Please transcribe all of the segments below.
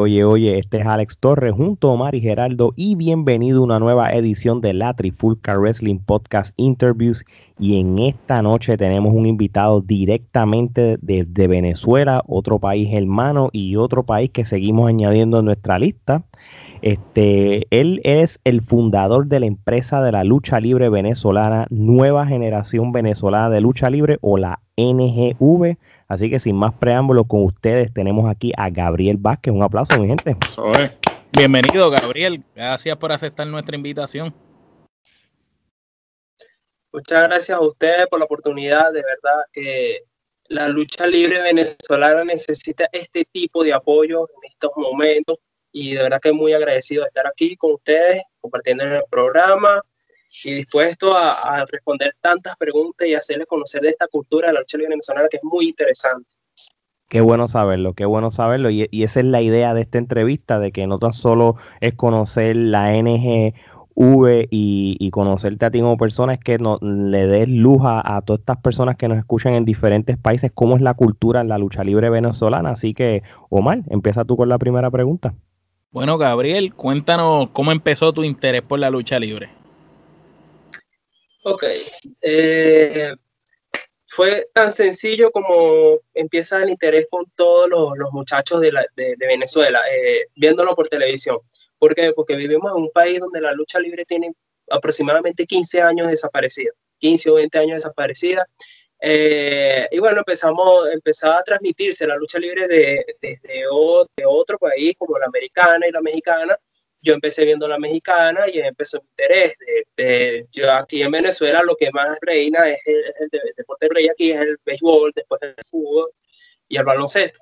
Oye, oye, este es Alex Torres junto a Omar y Geraldo y bienvenido a una nueva edición de la Trifulca Wrestling Podcast Interviews y en esta noche tenemos un invitado directamente desde Venezuela, otro país hermano y otro país que seguimos añadiendo en nuestra lista. Este, él es el fundador de la empresa de la lucha libre venezolana, Nueva Generación Venezolana de Lucha Libre o la NGV. Así que sin más preámbulos con ustedes tenemos aquí a Gabriel Vázquez. Un aplauso, mi gente. Bienvenido, Gabriel. Gracias por aceptar nuestra invitación. Muchas gracias a ustedes por la oportunidad. De verdad que la lucha libre venezolana necesita este tipo de apoyo en estos momentos y de verdad que muy agradecido de estar aquí con ustedes, compartiendo en el programa y dispuesto a, responder tantas preguntas y hacerles conocer de esta cultura de la lucha libre venezolana que es muy interesante. Qué bueno saberlo, qué bueno saberlo. Y, esa es la idea de esta entrevista, de que no tan solo es conocer la NGV y, conocerte a ti como persona, es que no, le des luz a, a, todas estas personas que nos escuchan en diferentes países, cómo es la cultura en la lucha libre venezolana. Así que, Omar, empieza tú con la primera pregunta. Bueno, Gabriel, cuéntanos cómo empezó tu interés por la lucha libre. Ok. Eh, fue tan sencillo como empieza el interés con todos los, muchachos de, Venezuela, eh, viéndolo por televisión. ¿Por qué? Porque vivimos en un país donde la lucha libre tiene aproximadamente 15 años desaparecida, 15 o 20 años desaparecida. Eh, y bueno, empezamos, empezaba a transmitirse la lucha libre de, de, de, otro país como la americana y la mexicana. Yo empecé viendo la mexicana y empezó mi interés. De, yo aquí en Venezuela lo que más reina es el, deporte rey aquí, es el béisbol, después el fútbol y el baloncesto.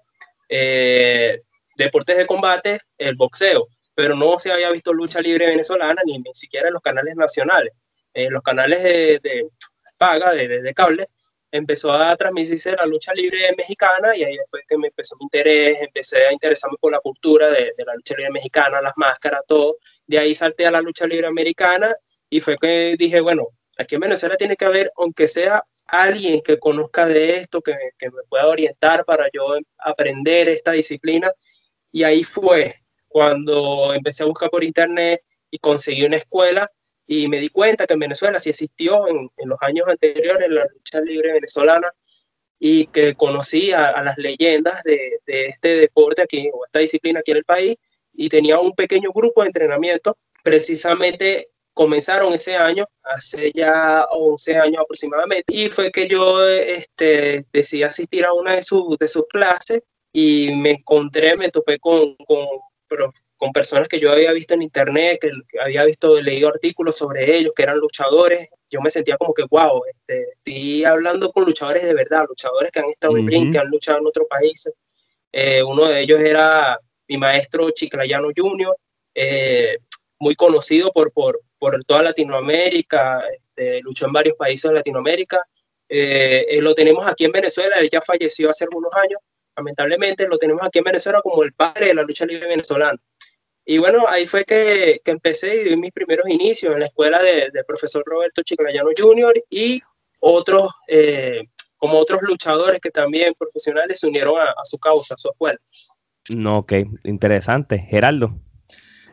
Eh, deportes de combate, el boxeo, pero no se había visto lucha libre venezolana ni, ni siquiera en los canales nacionales. En los canales de, paga, de, de cable, empezó a transmitirse la lucha libre mexicana y ahí fue que me empezó mi interés, empecé a interesarme por la cultura de, la lucha libre mexicana, las máscaras, todo. De ahí salté a la lucha libre americana y fue que dije, bueno, aquí en Venezuela tiene que haber, aunque sea alguien que conozca de esto, que, que me pueda orientar para yo aprender esta disciplina. Y ahí fue cuando empecé a buscar por internet y conseguí una escuela y me di cuenta que en Venezuela sí existió en, en los años anteriores la lucha libre venezolana y que conocí a, las leyendas de, de, este deporte aquí, o esta disciplina aquí en el país, y tenía un pequeño grupo de entrenamiento. Precisamente comenzaron ese año, hace ya 11 años aproximadamente, y fue que yo este, decidí asistir a una de, sus de sus clases y me encontré, me topé con, con con personas que yo había visto en internet, que, había visto, leído artículos sobre ellos, que eran luchadores, yo me sentía como que, wow, este, estoy hablando con luchadores de verdad, luchadores que han estado en ring, que han luchado en otros países. Eh, uno de ellos era mi maestro Chiclayano Jr., eh, muy conocido por, por, por toda Latinoamérica, este, luchó en varios países de Latinoamérica. Eh, lo tenemos aquí en Venezuela, él ya falleció hace algunos años, lamentablemente lo tenemos aquí en Venezuela como el padre de la lucha libre venezolana. Y bueno, ahí fue que, que empecé y di mis primeros inicios en la escuela del profesor Roberto Chiclayano Jr. y otros, eh, como otros luchadores que también profesionales se unieron a, a su causa, a su escuela. No, ok, interesante. Geraldo.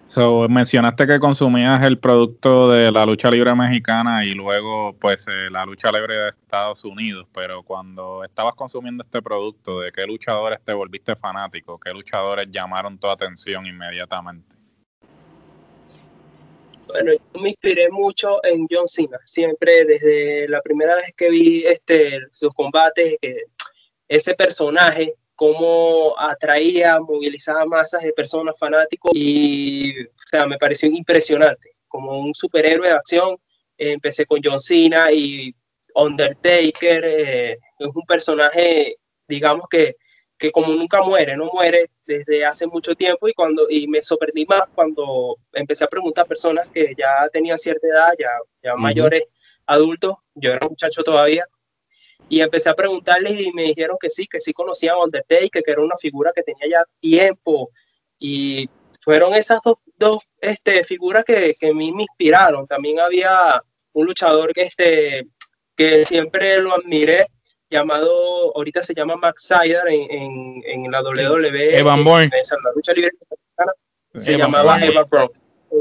So, mencionaste que consumías el producto de la lucha libre mexicana y luego pues eh, la lucha libre de Estados Unidos, pero cuando estabas consumiendo este producto, ¿de qué luchadores te volviste fanático? ¿Qué luchadores llamaron tu atención inmediatamente? Bueno, yo me inspiré mucho en John Cena, siempre desde la primera vez que vi este, sus combates, que ese personaje cómo atraía, movilizaba masas de personas fanáticos y, o sea, me pareció impresionante, como un superhéroe de acción. empecé con John Cena y Undertaker, eh, es un personaje, digamos que, que como nunca muere, no muere desde hace mucho tiempo y cuando y me sorprendí más cuando empecé a preguntar a personas que ya tenían cierta edad, ya, ya mayores adultos, yo era un muchacho todavía, y empecé a preguntarles y me dijeron que sí, que sí conocían a Undertaker, que era una figura que tenía ya tiempo. Y fueron esas dos, dos este, figuras que, que a mí me inspiraron. También había un luchador que, este, que siempre lo admiré, llamado, ahorita se llama Max Sider en, en, la WWE. Evan la lucha libre se llamaba Bourne.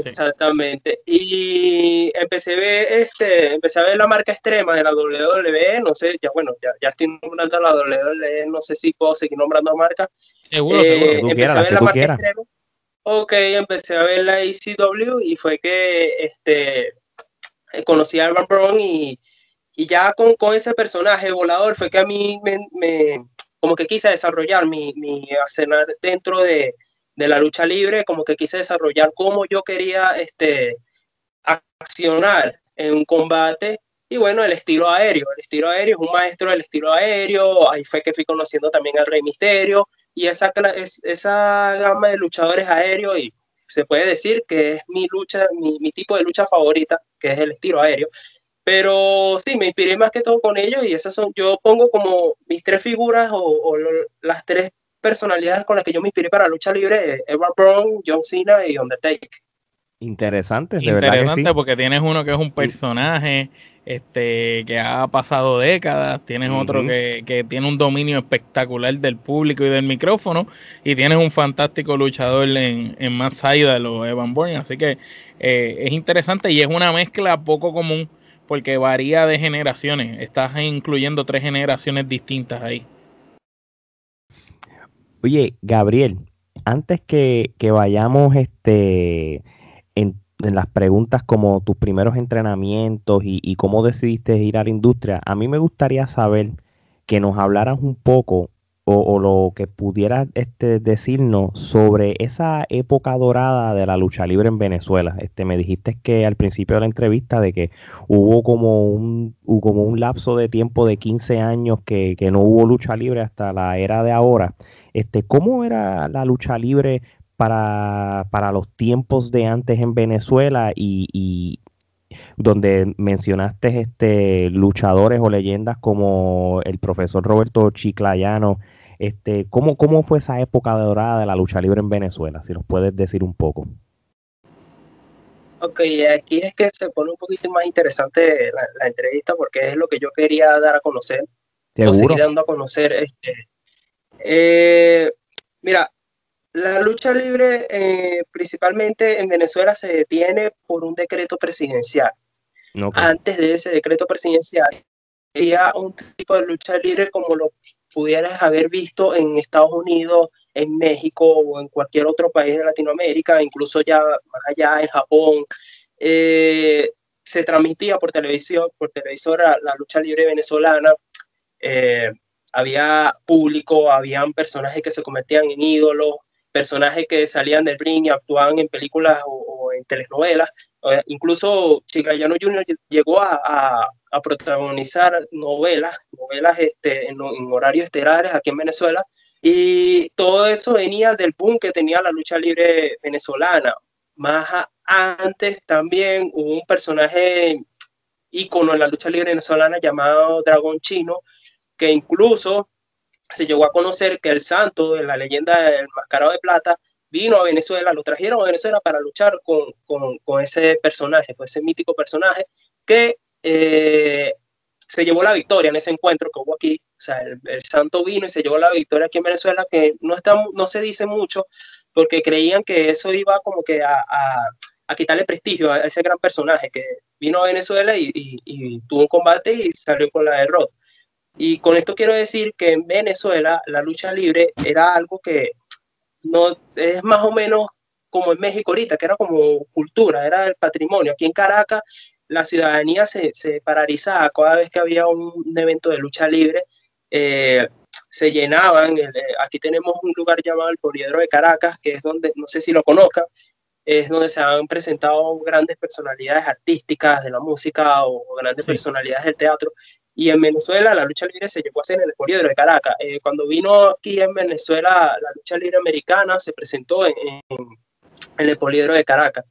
Exactamente. Y empecé a ver este, empecé a ver la marca extrema de la WWE, no sé, ya bueno, ya, ya estoy nombrando la WWE, no sé si puedo seguir nombrando marcas. Seguro, seguro, tú empecé a ver la marca extrema. Ok, empecé a ver la ECW y fue que este conocí a Evan Brown y, y ya con, con, ese personaje volador fue que a mí me, me como que quise desarrollar mi, mi escenar dentro de, de la lucha libre, como que quise desarrollar cómo yo quería este, accionar en un combate. Y bueno, el estilo aéreo, el estilo aéreo es un maestro del estilo aéreo, ahí fue que fui conociendo también al Rey Misterio y esa, esa gama de luchadores aéreos y se puede decir que es mi lucha, mi, mi tipo de lucha favorita, que es el estilo aéreo. Pero sí, me inspiré más que todo con ellos y esas son, yo pongo como mis tres figuras o, o las tres personalidades con las que yo me inspiré para lucha libre, Edward Brown, John Cena y Undertaker. Interesante, de Interesante verdad porque tienes uno que es un personaje este, que ha pasado décadas, tienes otro que, que, tiene un dominio espectacular del público y del micrófono, y tienes un fantástico luchador en, en Matt Seidel o Evan Bourne, así que eh, es interesante y es una mezcla poco común porque varía de generaciones, estás incluyendo tres generaciones distintas ahí. Oye, Gabriel, antes que, vayamos este, en, las preguntas como tus primeros entrenamientos y, cómo decidiste ir a la industria, a mí me gustaría saber que nos hablaras un poco o, lo que pudieras este, decirnos sobre esa época dorada de la lucha libre en Venezuela. Este, me dijiste que al principio de la entrevista de que hubo como un, como un lapso de tiempo de 15 años que, que no hubo lucha libre hasta la era de ahora. Este, ¿Cómo era la lucha libre para, los tiempos de antes en Venezuela y, donde mencionaste este, luchadores o leyendas como el profesor Roberto Chiclayano? Este, ¿cómo, ¿Cómo fue esa época dorada de la lucha libre en Venezuela? Si nos puedes decir un poco. Ok, aquí es que se pone un poquito más interesante la, entrevista porque es lo que yo quería dar a conocer. O seguir dando a conocer este, eh, mira, la lucha libre eh, principalmente en Venezuela se detiene por un decreto presidencial. Antes de ese decreto presidencial, había un tipo de lucha libre como lo pudieras haber visto en Estados Unidos, en México o en cualquier otro país de Latinoamérica, incluso ya más allá en Japón. Eh, se transmitía por televisión, por televisora la lucha libre venezolana había público, habían personajes que se convertían en ídolos, personajes que salían del ring y actuaban en películas o, en telenovelas. Incluso Chiclayano Jr. llegó a, protagonizar novelas, novelas este, en, horarios estelares aquí en Venezuela. Y todo eso venía del boom que tenía la lucha libre venezolana. Más antes también hubo un personaje ícono en la lucha libre venezolana llamado Dragón Chino, que incluso se llegó a conocer que el santo de la leyenda del mascarado de plata vino a Venezuela, lo trajeron a Venezuela para luchar con, con, ese personaje, con ese mítico personaje que eh, se llevó la victoria en ese encuentro que hubo aquí. O sea, el, santo vino y se llevó la victoria aquí en Venezuela, que no, está, no se dice mucho porque creían que eso iba como que a, quitarle prestigio a ese gran personaje que vino a Venezuela y, y, y tuvo un combate y salió con la derrota. Y con esto quiero decir que en Venezuela la lucha libre era algo que no es más o menos como en México ahorita, que era como cultura, era el patrimonio. Aquí en Caracas la ciudadanía se, se paralizaba cada vez que había un, evento de lucha libre. Eh, se llenaban. Eh, aquí tenemos un lugar llamado el Poliedro de Caracas, que es donde, no sé si lo conozcan, es donde se han presentado grandes personalidades artísticas de la música o grandes personalidades del teatro. Y en Venezuela la lucha libre se llevó a hacer en el poliedro de Caracas. Eh, cuando vino aquí en Venezuela la lucha libre americana se presentó en, en, el poliedro de Caracas.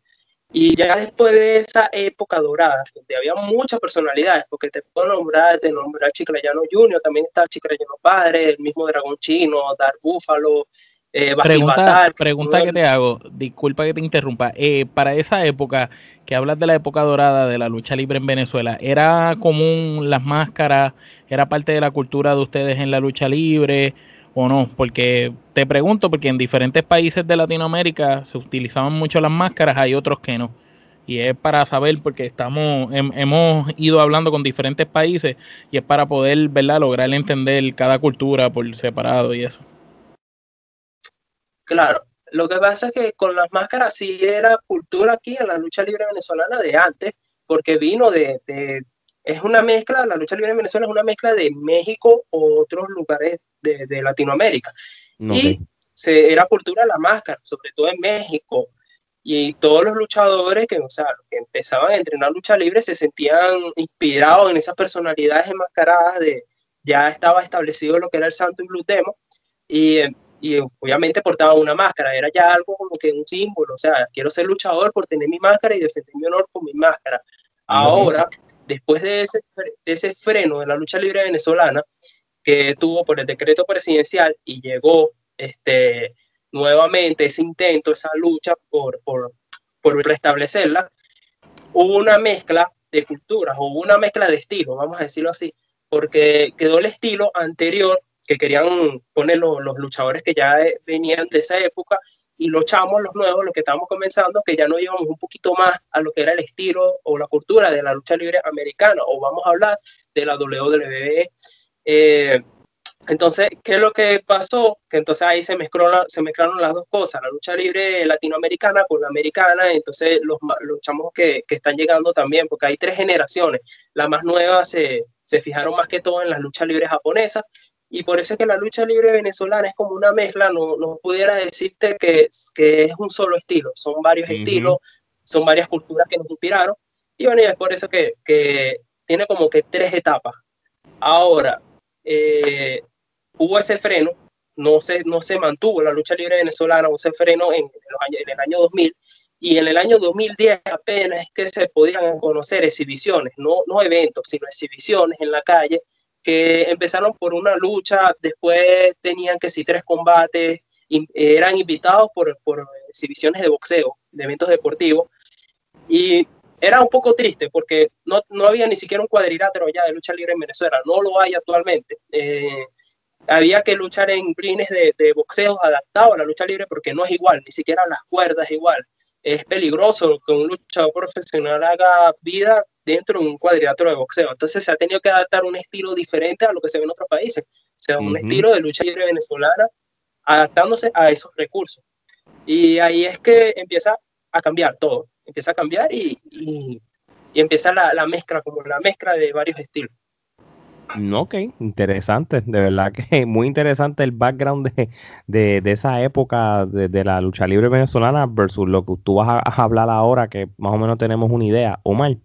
Y ya después de esa época dorada, donde había muchas personalidades, porque te puedo nombrar, te nombrar Chiclayano Junior, también está Chiclayano Padre, el mismo Dragón Chino, Dar Búfalo, Eh, pregunta pregunta que te hago, disculpa que te interrumpa. Eh, para esa época, que hablas de la época dorada de la lucha libre en Venezuela, ¿era común las máscaras? ¿Era parte de la cultura de ustedes en la lucha libre o no? Porque te pregunto, porque en diferentes países de Latinoamérica se utilizaban mucho las máscaras, hay otros que no. Y es para saber, porque estamos, hemos ido hablando con diferentes países y es para poder, ¿verdad?, lograr entender cada cultura por separado y eso. Claro, lo que pasa es que con las máscaras sí era cultura aquí en la lucha libre venezolana de antes, porque vino de, es una mezcla, la lucha libre en Venezuela es una mezcla de México o otros lugares de, Latinoamérica. Y se, era cultura la máscara, sobre todo en México. Y todos los luchadores que, o sea, que empezaban a entrenar lucha libre se sentían inspirados en esas personalidades enmascaradas de, ya estaba establecido lo que era el Santo y Blue Demo, y y obviamente portaba una máscara, era ya algo como que un símbolo, o sea, quiero ser luchador por tener mi máscara y defender mi honor con mi máscara. Ahora, después de ese, ese freno de la lucha libre venezolana, que tuvo por el decreto presidencial y llegó este, nuevamente ese intento, esa lucha por, por, por restablecerla, hubo una mezcla de culturas, hubo una mezcla de estilos, vamos a decirlo así, porque quedó el estilo anterior que querían poner los, luchadores que ya venían de esa época y los chamos, los nuevos, los que estábamos comenzando, que ya no íbamos un poquito más a lo que era el estilo o la cultura de la lucha libre americana, o vamos a hablar de la WWE. Eh, entonces, ¿qué es lo que pasó? Que entonces ahí se mezclaron, se mezclaron las dos cosas, la lucha libre latinoamericana con la americana, entonces los, los chamos que, que, están llegando también, porque hay tres generaciones, la más nueva se, se fijaron más que todo en las luchas libres japonesas, y por eso es que la lucha libre venezolana es como una mezcla, no, no pudiera decirte que, que, es un solo estilo, son varios estilos, son varias culturas que nos inspiraron, y bueno, es por eso que, que tiene como que tres etapas. Ahora, eh, hubo ese freno, no se, no se mantuvo la lucha libre venezolana, hubo ese freno en, en el año 2000, y en el año 2010 apenas es que se podían conocer exhibiciones, no, no eventos, sino exhibiciones en la calle, que empezaron por una lucha, después tenían que sí tres combates, eran invitados por, por exhibiciones de boxeo, de eventos deportivos, y era un poco triste porque no, no había ni siquiera un cuadrilátero ya de lucha libre en Venezuela, no lo hay actualmente. Eh, había que luchar en brines de, de boxeo adaptados a la lucha libre porque no es igual, ni siquiera las cuerdas es igual. Es peligroso que un luchador profesional haga vida dentro de un cuadrilátero de boxeo. Entonces se ha tenido que adaptar un estilo diferente a lo que se ve en otros países. O sea, un estilo de lucha libre venezolana adaptándose a esos recursos. Y ahí es que empieza a cambiar todo. Empieza a cambiar y, y, empieza la, la, mezcla, como la mezcla de varios estilos. Ok, interesante, de verdad que muy interesante el background de, de, de esa época de, de, la lucha libre venezolana versus lo que tú vas a, a, hablar ahora, que más o menos tenemos una idea. Omar.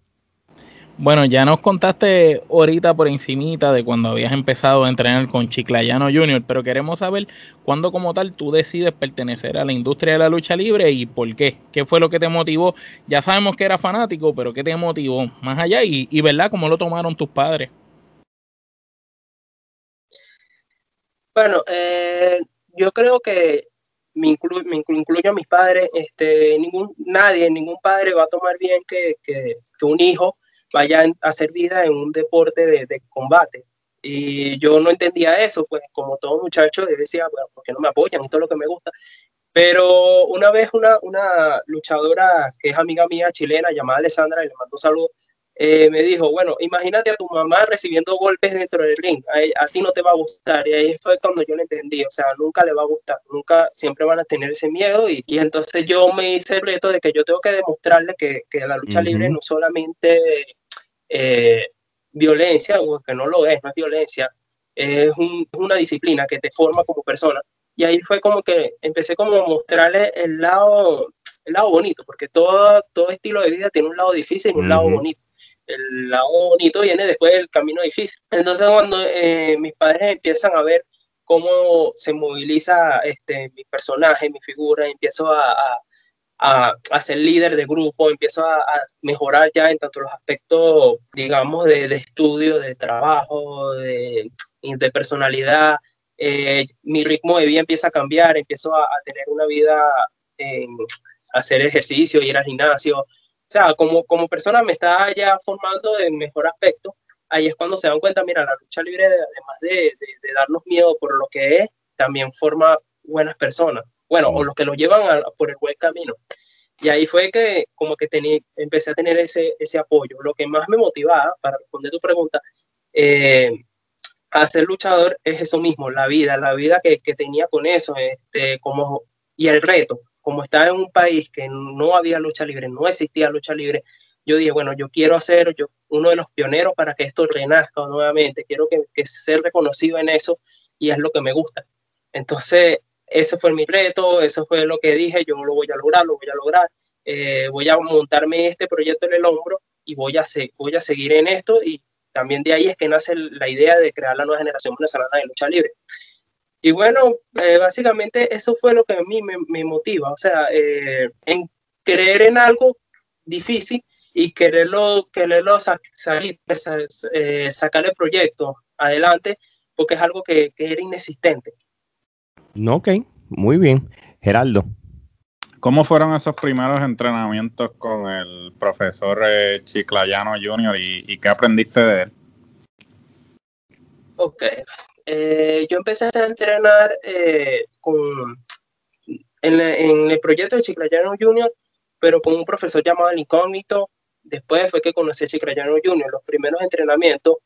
Bueno, ya nos contaste ahorita por encimita de cuando habías empezado a entrenar con Chiclayano Junior, pero queremos saber cuándo como tal tú decides pertenecer a la industria de la lucha libre y por qué. ¿Qué fue lo que te motivó? Ya sabemos que era fanático, pero ¿qué te motivó más allá? Y, y ¿verdad? ¿Cómo lo tomaron tus padres? Bueno, eh, yo creo que me, incluyo, me incluyo a mis padres, este, ningún, nadie, ningún padre va a tomar bien que un hijo vayan a hacer vida en un deporte de, combate. Y yo no entendía eso, pues como todo muchacho, decía, bueno, ¿por qué no me apoyan? Esto es lo que me gusta. Pero una vez una, una luchadora que es amiga mía chilena llamada Alessandra, y le mando un saludo, eh, me dijo, bueno, imagínate a tu mamá recibiendo golpes dentro del ring, a, a, ti no te va a gustar. Y ahí fue cuando yo lo entendí, o sea, nunca le va a gustar, nunca, siempre van a tener ese miedo. Y, y entonces yo me hice el reto de que yo tengo que demostrarle que, que la lucha libre no solamente eh, violencia, o que no lo es, no es violencia, es una disciplina que te forma como persona. Y ahí fue como que empecé como a mostrarle el lado, el lado bonito, porque todo, todo estilo de vida tiene un lado difícil y un lado bonito. El lado bonito viene después del camino difícil. Entonces cuando eh, mis padres empiezan a ver cómo se moviliza este, mi personaje, mi figura, empiezo a a, ser líder de grupo, empiezo a, mejorar ya en tanto los aspectos, digamos, de, estudio, de trabajo, de, de personalidad, eh, mi ritmo de vida empieza a cambiar, empiezo a, tener una vida, en hacer ejercicio, ir al gimnasio. O sea, como, como persona me está ya formando en mejor aspecto. Ahí es cuando se dan cuenta, mira, la lucha libre, además de, de, darnos miedo por lo que es, también forma buenas personas. Bueno, o los que lo llevan por el buen camino. Y ahí fue que como que tenía, empecé a tener ese, ese apoyo. Lo que más me motivaba, para responder tu pregunta, eh, a ser luchador es eso mismo, la vida, la vida que, que, tenía con eso, este, como, y el reto. Como estaba en un país que no había lucha libre, no existía lucha libre, yo dije, bueno, yo quiero ser yo, uno de los pioneros para que esto renazca nuevamente, quiero que, que ser reconocido en eso y es lo que me gusta. Entonces, ese fue mi reto, eso fue lo que dije, yo lo voy a lograr, lo voy a lograr, eh, voy a montarme este proyecto en el hombro y voy a, voy a seguir en esto y también de ahí es que nace la idea de crear la nueva generación venezolana de lucha libre. Y bueno, eh, básicamente eso fue lo que a mí me, motiva, o sea, eh, en creer en algo difícil y quererlo, quererlo salir, pues, sacar el proyecto adelante, porque es algo que era inexistente. No, ok, muy bien. Geraldo. ¿Cómo fueron esos primeros entrenamientos con el profesor eh, Chiclayano Jr. Y, qué aprendiste de él? Ok, eh, yo empecé a entrenar eh, con, en, el proyecto de Chiclayano Jr., pero con un profesor llamado El Incógnito. Después fue que conocí a Chiclayano Jr. Los primeros entrenamientos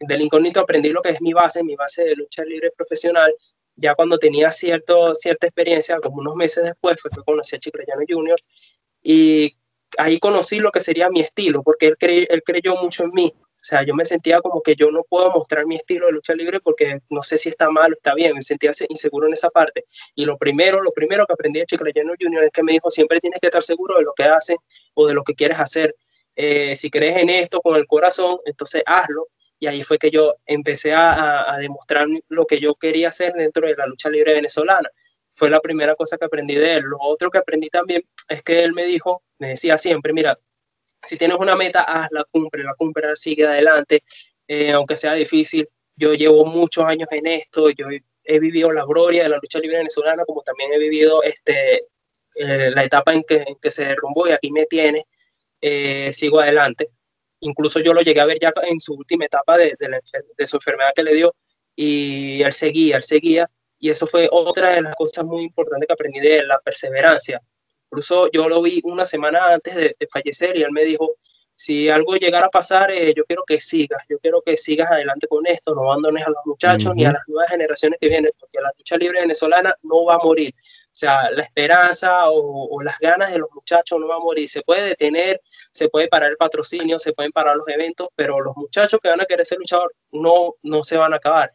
del incógnito aprendí lo que es mi base, mi base de lucha libre profesional. Ya cuando tenía cierto, cierta experiencia, como unos meses después, fue que conocí a Chicrayano Jr. y ahí conocí lo que sería mi estilo, porque él, él creyó mucho en mí. O sea, yo me sentía como que yo no puedo mostrar mi estilo de lucha libre porque no sé si está mal o está bien, me sentía inseguro en esa parte. Y lo primero, lo primero que aprendí de Chicrayano Jr. es que me dijo, siempre tienes que estar seguro de lo que haces o de lo que quieres hacer. Eh, si crees en esto con el corazón, entonces hazlo y ahí fue que yo empecé a, demostrar lo que yo quería hacer dentro de la lucha libre venezolana. Fue la primera cosa que aprendí de él. Lo otro que aprendí también es que él me dijo, me decía siempre, mira, si tienes una meta, hazla, cumple, la cumple, sigue adelante, eh, aunque sea difícil. Yo llevo muchos años en esto, yo he vivido la gloria de la lucha libre venezolana, como también he vivido este, eh, la etapa en que, en que, se derrumbó y aquí me tiene, eh, sigo adelante. Incluso yo lo llegué a ver ya en su última etapa de, de, su enfermedad que le dio y él seguía, él seguía. Y eso fue otra de las cosas muy importantes que aprendí de él, la perseverancia. Incluso yo lo vi una semana antes de, fallecer y él me dijo, si algo llegara a pasar, eh, yo quiero que sigas, yo quiero que sigas adelante con esto, no abandones a los muchachos ni a las nuevas generaciones que vienen, porque la lucha libre venezolana no va a morir. O sea, la esperanza o, las ganas de los muchachos no va a morir. Se puede detener, se puede parar el patrocinio, se pueden parar los eventos, pero los muchachos que van a querer ser luchador no, no se van a acabar.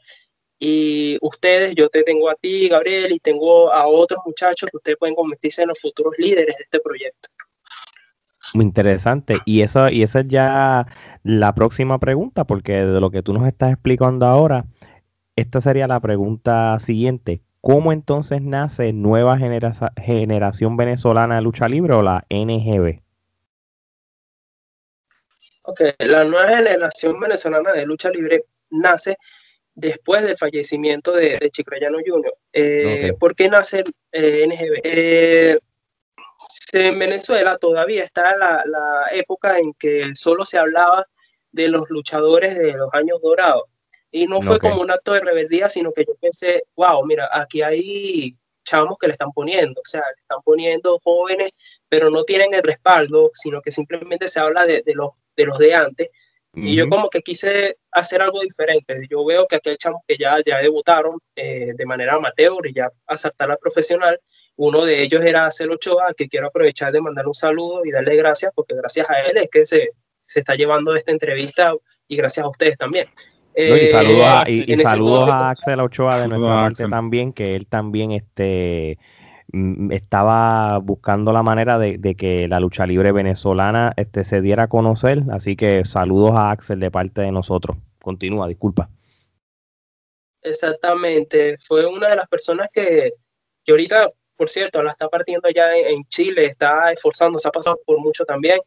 Y ustedes, yo te tengo a ti, Gabriel, y tengo a otros muchachos que ustedes pueden convertirse en los futuros líderes de este proyecto. Muy interesante. Y eso, y esa es ya la próxima pregunta, porque de lo que tú nos estás explicando ahora, esta sería la pregunta siguiente. ¿Cómo entonces nace Nueva Generación Venezolana de Lucha Libre o la NGB? Ok, la Nueva Generación Venezolana de Lucha Libre nace después del fallecimiento de, de Chicrayano Jr. Eh, ¿Por qué nace eh, NGB? Eh, en Venezuela todavía está la, la época en que solo se hablaba de los luchadores de los años dorados y no fue como un acto de rebeldía, sino que yo pensé, wow, mira, aquí hay chavos que le están poniendo, o sea, le están poniendo jóvenes, pero no tienen el respaldo, sino que simplemente se habla de, de los, de los de antes. Y yo como que quise hacer algo diferente. Yo veo que aquí hay chavos que ya, ya debutaron eh, de manera amateur y ya a saltar a profesional. Uno de ellos era Celo Ochoa, que quiero aprovechar de mandar un saludo y darle gracias, porque gracias a él es que se, se está llevando esta entrevista y gracias a ustedes también. Eh, y saludos a, y, saludos a Axel Ochoa de nuestra parte también, que él también este, mm, estaba buscando la manera de, que la lucha libre venezolana este, se diera a conocer. Así que saludos a Axel de parte de nosotros. Continúa, disculpa. Exactamente, fue una de las personas que, que ahorita, por cierto, la está partiendo ya en, Chile, está esforzando, se ha pasado por mucho también.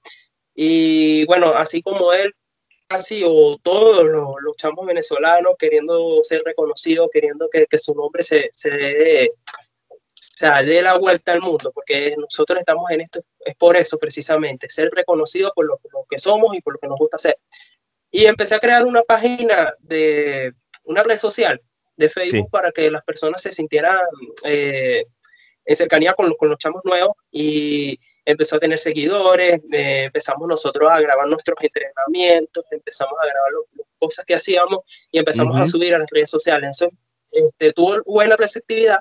Y bueno, así como él, casi o todos los, los, chamos venezolanos queriendo ser reconocidos, queriendo que, que su nombre se, se dé, o sea, dé la vuelta al mundo, porque nosotros estamos en esto, es por eso precisamente, ser reconocidos por lo, lo, que somos y por lo que nos gusta hacer. Y empecé a crear una página de una red social de Facebook sí. para que las personas se sintieran eh, en cercanía con, con, los chamos nuevos y empezó a tener seguidores, eh, empezamos nosotros a grabar nuestros entrenamientos, empezamos a grabar las cosas que hacíamos y empezamos uh -huh. a subir a las redes sociales. Eso este, tuvo buena receptividad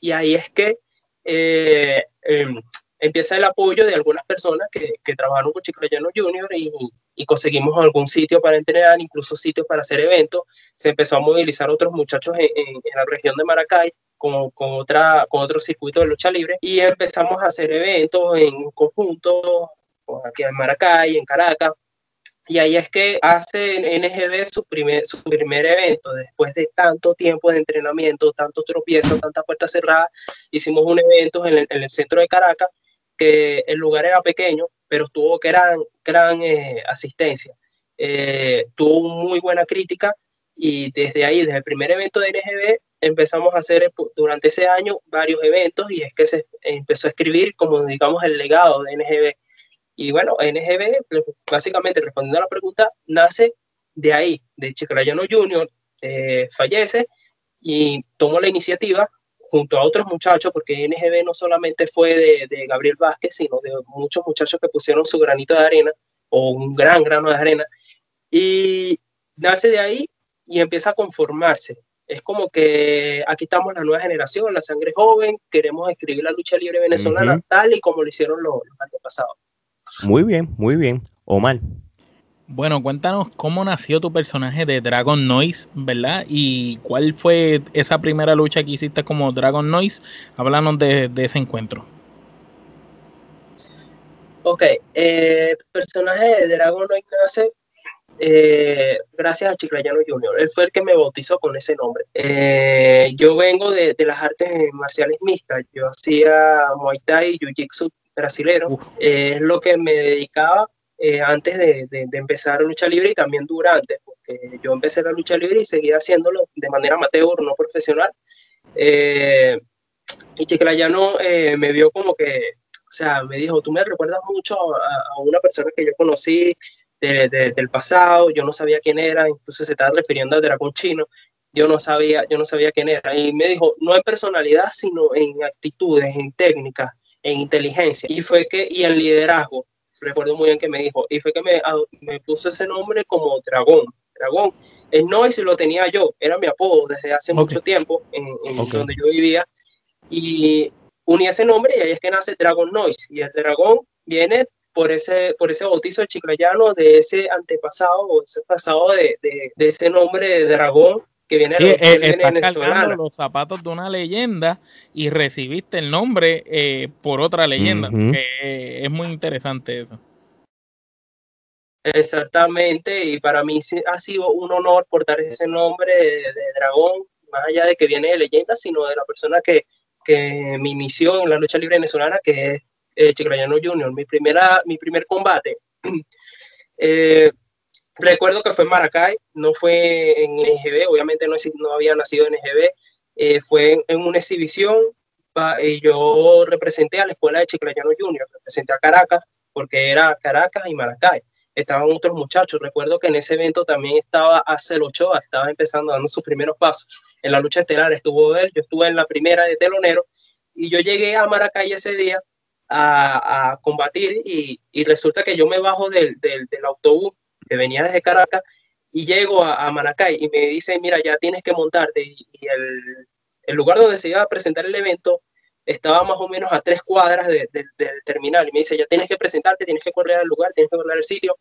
y ahí es que eh, eh, empieza el apoyo de algunas personas que, que trabajaron con Chiclayano Junior y, y, conseguimos algún sitio para entrenar, incluso sitios para hacer eventos. Se empezó a movilizar otros muchachos en, en, en la región de Maracay con, con, otra, con otro circuito de lucha libre y empezamos a hacer eventos en conjunto, aquí en Maracay, en Caracas. Y ahí es que hace NGB su primer, su primer evento, después de tanto tiempo de entrenamiento, tantos tropiezos, tantas puertas cerradas, hicimos un evento en el, en el centro de Caracas, que el lugar era pequeño, pero tuvo gran, gran eh, asistencia. Eh, tuvo muy buena crítica y desde ahí, desde el primer evento de NGB, empezamos a hacer durante ese año varios eventos y es que se empezó a escribir como digamos el legado de NGB. Y bueno, NGB, básicamente respondiendo a la pregunta, nace de ahí, de Chiclayano Junior, eh, fallece y tomó la iniciativa junto a otros muchachos, porque NGB no solamente fue de, de, Gabriel Vázquez, sino de muchos muchachos que pusieron su granito de arena, o un gran grano de arena, y nace de ahí y empieza a conformarse es como que aquí estamos la nueva generación, la sangre joven, queremos escribir la lucha libre venezolana uh -huh. tal y como lo hicieron los, los antepasados. Muy bien, muy bien. Omar. Bueno, cuéntanos cómo nació tu personaje de Dragon Noise, ¿verdad? Y cuál fue esa primera lucha que hiciste como Dragon Noise. Háblanos de, de ese encuentro. Ok, eh, el personaje de Dragon Noise nace eh, gracias a Chiclayano Junior. Él fue el que me bautizó con ese nombre. Eh, yo vengo de, de, las artes marciales mixtas. Yo hacía Muay Thai y Jiu-Jitsu brasilero. Eh, es lo que me dedicaba antes de, de, de, empezar lucha libre y también durante, porque yo empecé la lucha libre y seguía haciéndolo de manera amateur, no profesional. Y Chiclayano me vio como que, o sea, me dijo, tú me recuerdas mucho a, a una persona que yo conocí de, de, del pasado, yo no sabía quién era, incluso se estaba refiriendo al dragón chino, yo no sabía, yo no sabía quién era, y me dijo, no en personalidad, sino en actitudes, en técnicas, en inteligencia, y fue que, y en liderazgo, recuerdo muy bien que me dijo, y fue que me, me puso ese nombre como dragón, dragón, el Noise lo tenía yo, era mi apodo desde hace okay. mucho tiempo, en, en okay. donde yo vivía, y uní ese nombre y ahí es que nace Dragon Noise, y el dragón viene por ese, por ese bautizo de chiclayano, de ese antepasado o ese pasado de, de, de ese nombre de dragón que viene, sí, de, eh, los zapatos de una leyenda y recibiste el nombre eh, por otra leyenda. Uh -huh. eh, es muy interesante eso. Exactamente, y para mí ha sido un honor portar ese nombre de, de dragón, más allá de que viene de leyenda, sino de la persona que, que me inició en la lucha libre venezolana, que es eh, Chiclayano Junior. Mi, primera, mi primer combate, eh, recuerdo que fue en Maracay, no fue en NGB, obviamente no, había nacido en NGB, eh, fue en, una exhibición y yo representé a la escuela de Chiclayano Junior, representé a Caracas, porque era Caracas y Maracay. Estaban otros muchachos. Recuerdo que en ese evento también estaba Acel Ochoa, estaba empezando dando sus primeros pasos. En la lucha estelar estuvo él, yo estuve en la primera de telonero y yo llegué a Maracay ese día a, a combatir y, y, resulta que yo me bajo del, del, del, autobús que venía desde Caracas y llego a, a, Maracay y me dicen, mira, ya tienes que montarte y, y el, el, lugar donde se iba a presentar el evento estaba más o menos a tres cuadras de, de, del terminal y me dice, ya tienes que presentarte, tienes que correr al lugar, tienes que correr al sitio.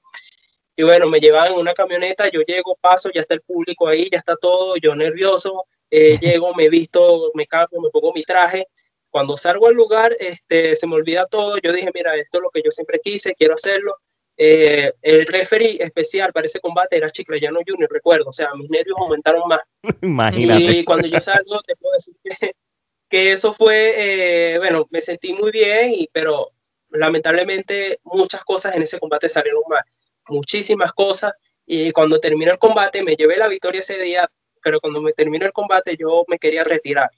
Y bueno, me llevan en una camioneta, yo llego, paso, ya está el público ahí, ya está todo, yo nervioso, eh, llego, me visto, me cambio, me pongo mi traje cuando salgo al lugar, este, se me olvida todo. Yo dije, mira, esto es lo que yo siempre quise, quiero hacerlo. Eh, el referee especial para ese combate era Chiclayano Junior, recuerdo. O sea, mis nervios aumentaron más. Imagínate. Y cuando yo salgo, te puedo decir que, que eso fue, eh, bueno, me sentí muy bien, y, pero lamentablemente muchas cosas en ese combate salieron mal. Muchísimas cosas. Y cuando terminó el combate, me llevé la victoria ese día, pero cuando me terminó el combate yo me quería retirar.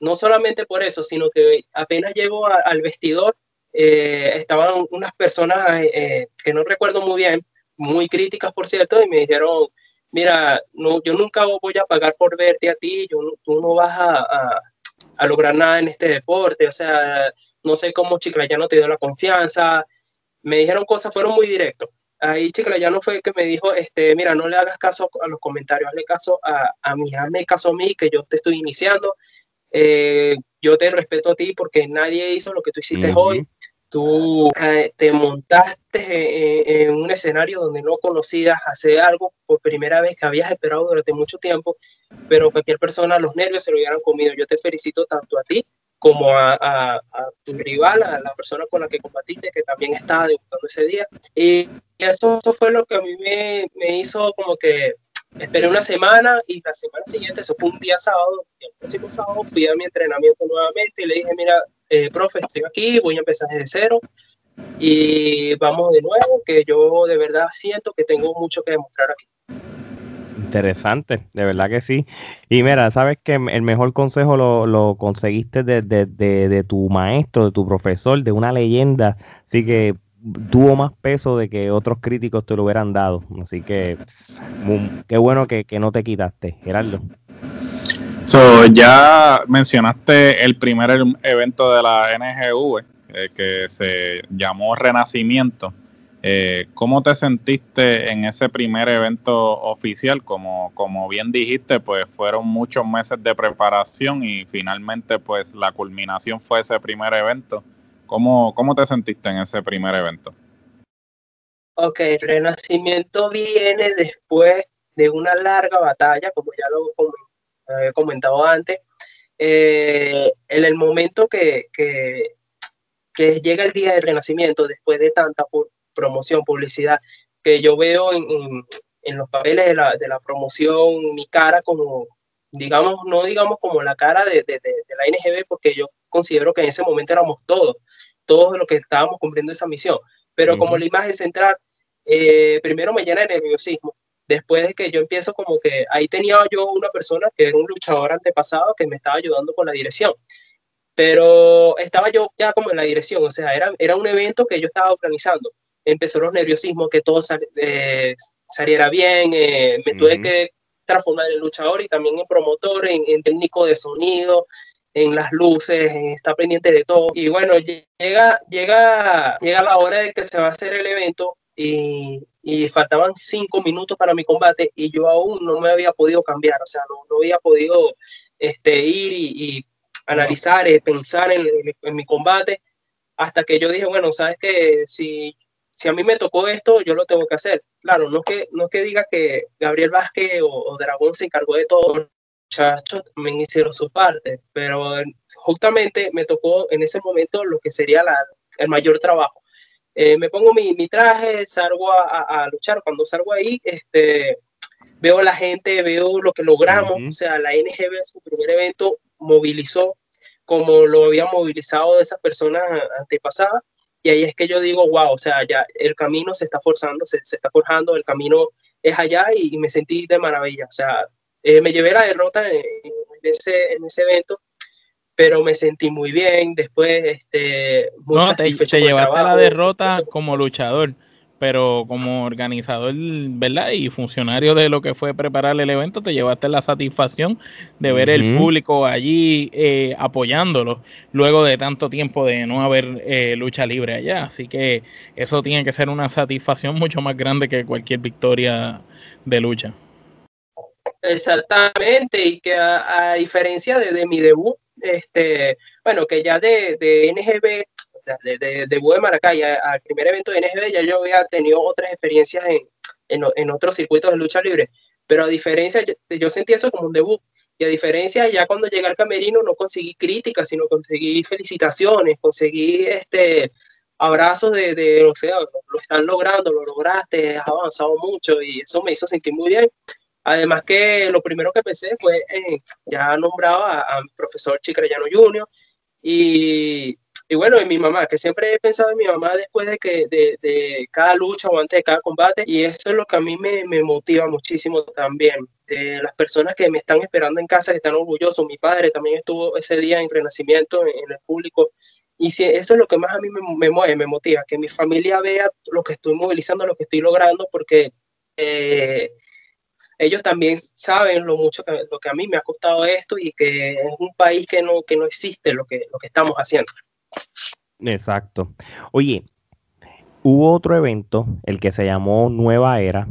No solamente por eso, sino que apenas llego al vestidor, eh, estaban unas personas eh, que no recuerdo muy bien, muy críticas por cierto, y me dijeron, mira, no, yo nunca voy a pagar por verte a ti, yo, tú no vas a, a, lograr nada en este deporte, o sea, no sé cómo Chiclayano te dio la confianza, me dijeron cosas, fueron muy directos. Ahí Chiclayano fue que me dijo, este, mira, no le hagas caso a los comentarios, hazle caso a, a mí, hazme caso a mí, que yo te estoy iniciando, eh, yo te respeto a ti porque nadie hizo lo que tú hiciste hoy, tú eh, te montaste en, un escenario donde no conocías hacer algo por primera vez que habías esperado durante mucho tiempo, pero cualquier persona los nervios se lo hubieran comido. Yo te felicito tanto a ti como a, tu rival, a la persona con la que combatiste, que también estaba debutando ese día. Y eso, fue lo que a mí me, me hizo como que esperé una semana y la semana siguiente, eso fue un día sábado, el próximo sábado fui a mi entrenamiento nuevamente y le dije, mira, eh, profe, estoy aquí, voy a empezar desde cero y vamos de nuevo, que yo de verdad siento que tengo mucho que demostrar aquí. Interesante, de verdad que sí. Y mira, sabes que el mejor consejo lo, conseguiste de, de, tu maestro, de tu profesor, de una leyenda. Así que tuvo más peso de que otros críticos te lo hubieran dado. Así que qué bueno que, no te quitaste, Gerardo. So, ya mencionaste el primer evento de la NGV, eh, que se llamó Renacimiento. Eh, ¿Cómo te sentiste en ese primer evento oficial? Como, como bien dijiste, pues fueron muchos meses de preparación y finalmente pues la culminación fue ese primer evento. ¿Cómo, cómo te sentiste en ese primer evento? Ok, Renacimiento viene después de una larga batalla, como ya lo había comentado antes, eh, en el momento que, que, llega el día del renacimiento, después de tanta promoción, publicidad, que yo veo en, en, los papeles de la, de la, promoción mi cara como, digamos, no digamos como la cara de, de, de, la NGB, porque yo considero que en ese momento éramos todos, todos los que estábamos cumpliendo esa misión, pero como la imagen central, eh, primero me llena de nerviosismo, después de que yo empiezo como que ahí tenía yo una persona que era un luchador antepasado que me estaba ayudando con la dirección, pero estaba yo ya como en la dirección, o sea, era, era un evento que yo estaba organizando. Empezó los nerviosismos, que todo eh, saliera bien, eh, me tuve que transformar en luchador y también en promotor, en, en, técnico de sonido, en las luces, estar pendiente de todo. Y bueno, llega, llega, llega la hora de que se va a hacer el evento y, y, faltaban cinco minutos para mi combate y yo aún no me había podido cambiar, o sea, no, no había podido este, ir y, analizar, eh, pensar en, mi combate, hasta que yo dije, bueno, sabes que si, si a mí me tocó esto, yo lo tengo que hacer. Claro, no es que, no que diga que Gabriel Vázquez o, Dragón se encargó de todo, muchachos también hicieron su parte, pero justamente me tocó en ese momento lo que sería la, el mayor trabajo eh, me pongo mi, mi, traje, salgo a, a, luchar. Cuando salgo ahí, este, veo a la gente, veo lo que logramos. O sea, la NGB su primer evento movilizó como lo había movilizado de esas personas antepasadas. Y ahí es que yo digo, wow, o sea, ya el camino se está forzando, se, se está forjando, el camino es allá y, me sentí de maravilla. O sea, eh, me llevé la derrota en, ese, en ese evento pero me sentí muy bien. Después, este, muy no, te, llevaste la derrota como luchador, pero como organizador, ¿verdad? Y funcionario de lo que fue preparar el evento, te llevaste la satisfacción de ver el público allí eh, apoyándolo, luego de tanto tiempo de no haber eh, lucha libre allá. Así que eso tiene que ser una satisfacción mucho más grande que cualquier victoria de lucha. Exactamente, y que a, diferencia de, mi debut, este, bueno, que ya de, de NGB, de, de, de Maracay, al primer evento de NGB, ya yo había tenido otras experiencias en, en, en otros circuitos de lucha libre, pero a diferencia, yo, sentí eso como un debut, y a diferencia, ya cuando llegué al camerino no conseguí críticas, sino conseguí felicitaciones, conseguí este, abrazos de, de, o sea, lo están logrando, lo lograste, has avanzado mucho y eso me hizo sentir muy bien. Además que lo primero que pensé fue, en, ya nombraba a, mi profesor Chicrayano Jr. y y bueno, en mi mamá, que siempre he pensado en mi mamá después de que de, cada lucha o antes de cada combate, y eso es lo que a mí me, me motiva muchísimo también. las personas que me están esperando en casa, que están orgullosos. Mi padre también estuvo ese día en Renacimiento en, en el público. Y si, eso es lo que más a mí me, me, mueve, me motiva, que mi familia vea lo que estoy movilizando, lo que estoy logrando, porque eh, ellos también saben lo mucho que, lo que a mí me ha costado esto y que es un país que no, que no existe lo que, lo que estamos haciendo. Exacto. Oye, hubo otro evento, el que se llamó Nueva Era,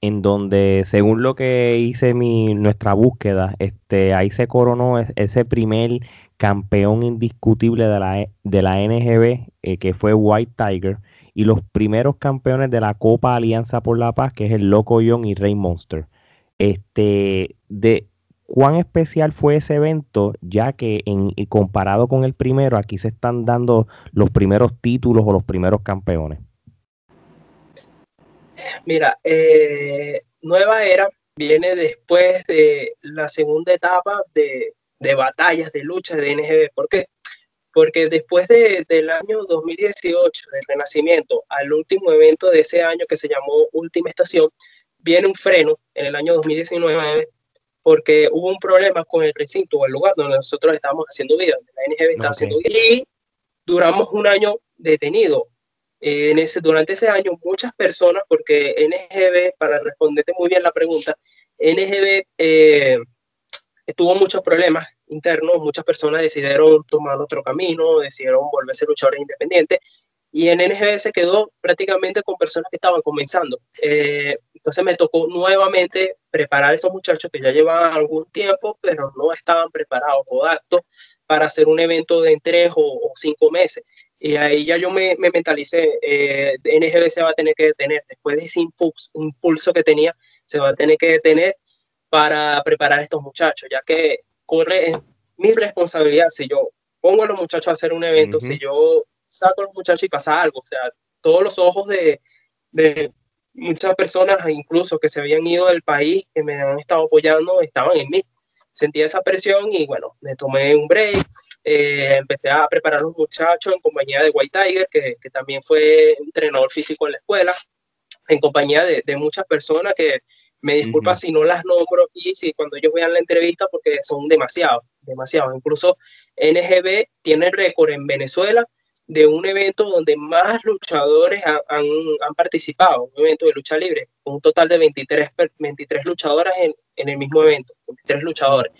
en donde, según lo que hice mi, nuestra búsqueda, este, ahí se coronó ese primer campeón indiscutible de la, de la NGB, eh, que fue White Tiger, y los primeros campeones de la Copa Alianza por la Paz, que es el Loco Young y Rey Monster. Este, de, ¿Cuán especial fue ese evento? Ya que en, comparado con el primero, aquí se están dando los primeros títulos o los primeros campeones. Mira, eh, Nueva Era viene después de la segunda etapa de, de batallas, de luchas de NGB. ¿Por qué? Porque después de, del año 2018, del Renacimiento, al último evento de ese año que se llamó Última Estación, viene un freno en el año 2019 porque hubo un problema con el recinto o el lugar donde nosotros estábamos haciendo vida, la NGB estaba haciendo vida, y duramos un año detenido. Eh, en ese, durante ese año, muchas personas, porque NGB, para responderte muy bien la pregunta, NGB eh, tuvo muchos problemas internos, muchas personas decidieron tomar otro camino, decidieron volverse luchadores independientes, y en NGB se quedó prácticamente con personas que estaban comenzando. Eh, entonces me tocó nuevamente preparar a esos muchachos que ya llevaban algún tiempo, pero no estaban preparados o actos para hacer un evento de tres o, cinco meses. Y ahí ya yo me, me mentalicé, eh, NGB se va a tener que detener, después de ese impulso, impulso que tenía, se va a tener que detener para preparar a estos muchachos, ya que corre mi responsabilidad si yo pongo a los muchachos a hacer un evento, si yo saco a los muchachos y pasa algo. O sea, todos los ojos de, de muchas personas, incluso que se habían ido del país, que me han estado apoyando, estaban en mí. Sentí esa presión y bueno, me tomé un break, eh, empecé a preparar a los muchachos en compañía de White Tiger, que, que, también fue entrenador físico en la escuela, en compañía de, de muchas personas que me disculpa uh -huh. si no las nombro aquí, si cuando ellos vean la entrevista, porque son demasiados, demasiados. Incluso NGB tiene récord en Venezuela de un evento donde más luchadores han, han, han, participado, un evento de lucha libre, un total de 23, 23 luchadoras en, en, el mismo evento, 23 luchadores.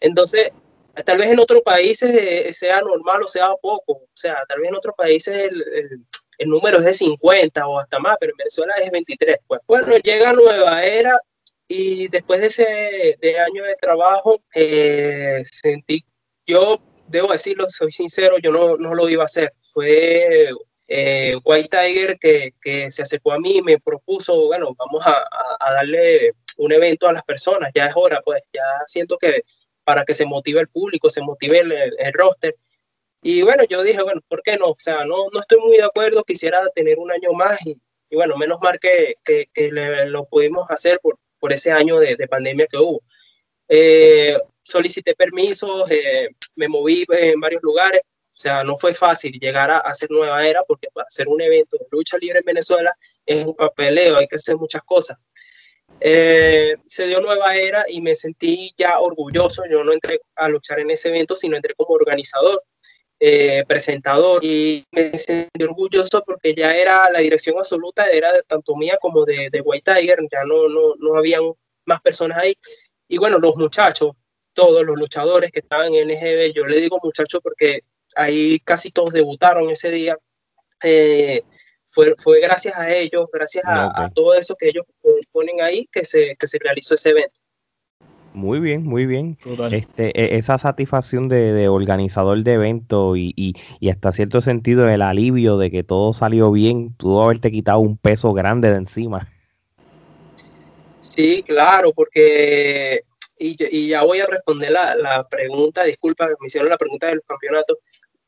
Entonces, tal vez en otros países eh, sea normal o sea poco, o sea, tal vez en otros países el, número es de 50 o hasta más, pero en Venezuela es 23. Pues bueno, llega Nueva Era y después de ese de año de trabajo, eh, sentí, yo debo decirlo, soy sincero, yo no, no lo iba a hacer. Fue eh, White Tiger que, que, se acercó a mí y me propuso, bueno, vamos a, a, darle un evento a las personas, ya es hora, pues ya siento que para que se motive el público, se motive el, el roster. Y bueno, yo dije, bueno, ¿por qué no? O sea, no, no estoy muy de acuerdo, quisiera tener un año más y, y bueno, menos mal que, que, que le, lo pudimos hacer por, por ese año de, de pandemia que hubo. Eh, solicité permisos, eh, me moví en varios lugares, o sea, no fue fácil llegar a, hacer Nueva Era porque para hacer un evento de lucha libre en Venezuela es un papeleo, hay que hacer muchas cosas. Eh, se dio Nueva Era y me sentí ya orgulloso, yo no entré a luchar en ese evento, sino entré como organizador. Eh, presentador y me sentí orgulloso porque ya era la dirección absoluta, era de tanto mía como de, de White Tiger, ya no, no, no habían más personas ahí. Y bueno, los muchachos, todos los luchadores que estaban en NGB, yo le digo muchachos porque ahí casi todos debutaron ese día. Eh, fue, fue gracias a ellos, gracias a, okay. a, todo eso que ellos ponen ahí, que se, que se realizó ese evento. Muy bien, muy bien. Total. Este, e, esa satisfacción de, de organizador de evento y, y, y, hasta cierto sentido el alivio de que todo salió bien, tuvo haberte quitado un peso grande de encima. Sí, claro, porque, y, y ya voy a responder la, la, pregunta, disculpa, me hicieron la pregunta de los campeonatos.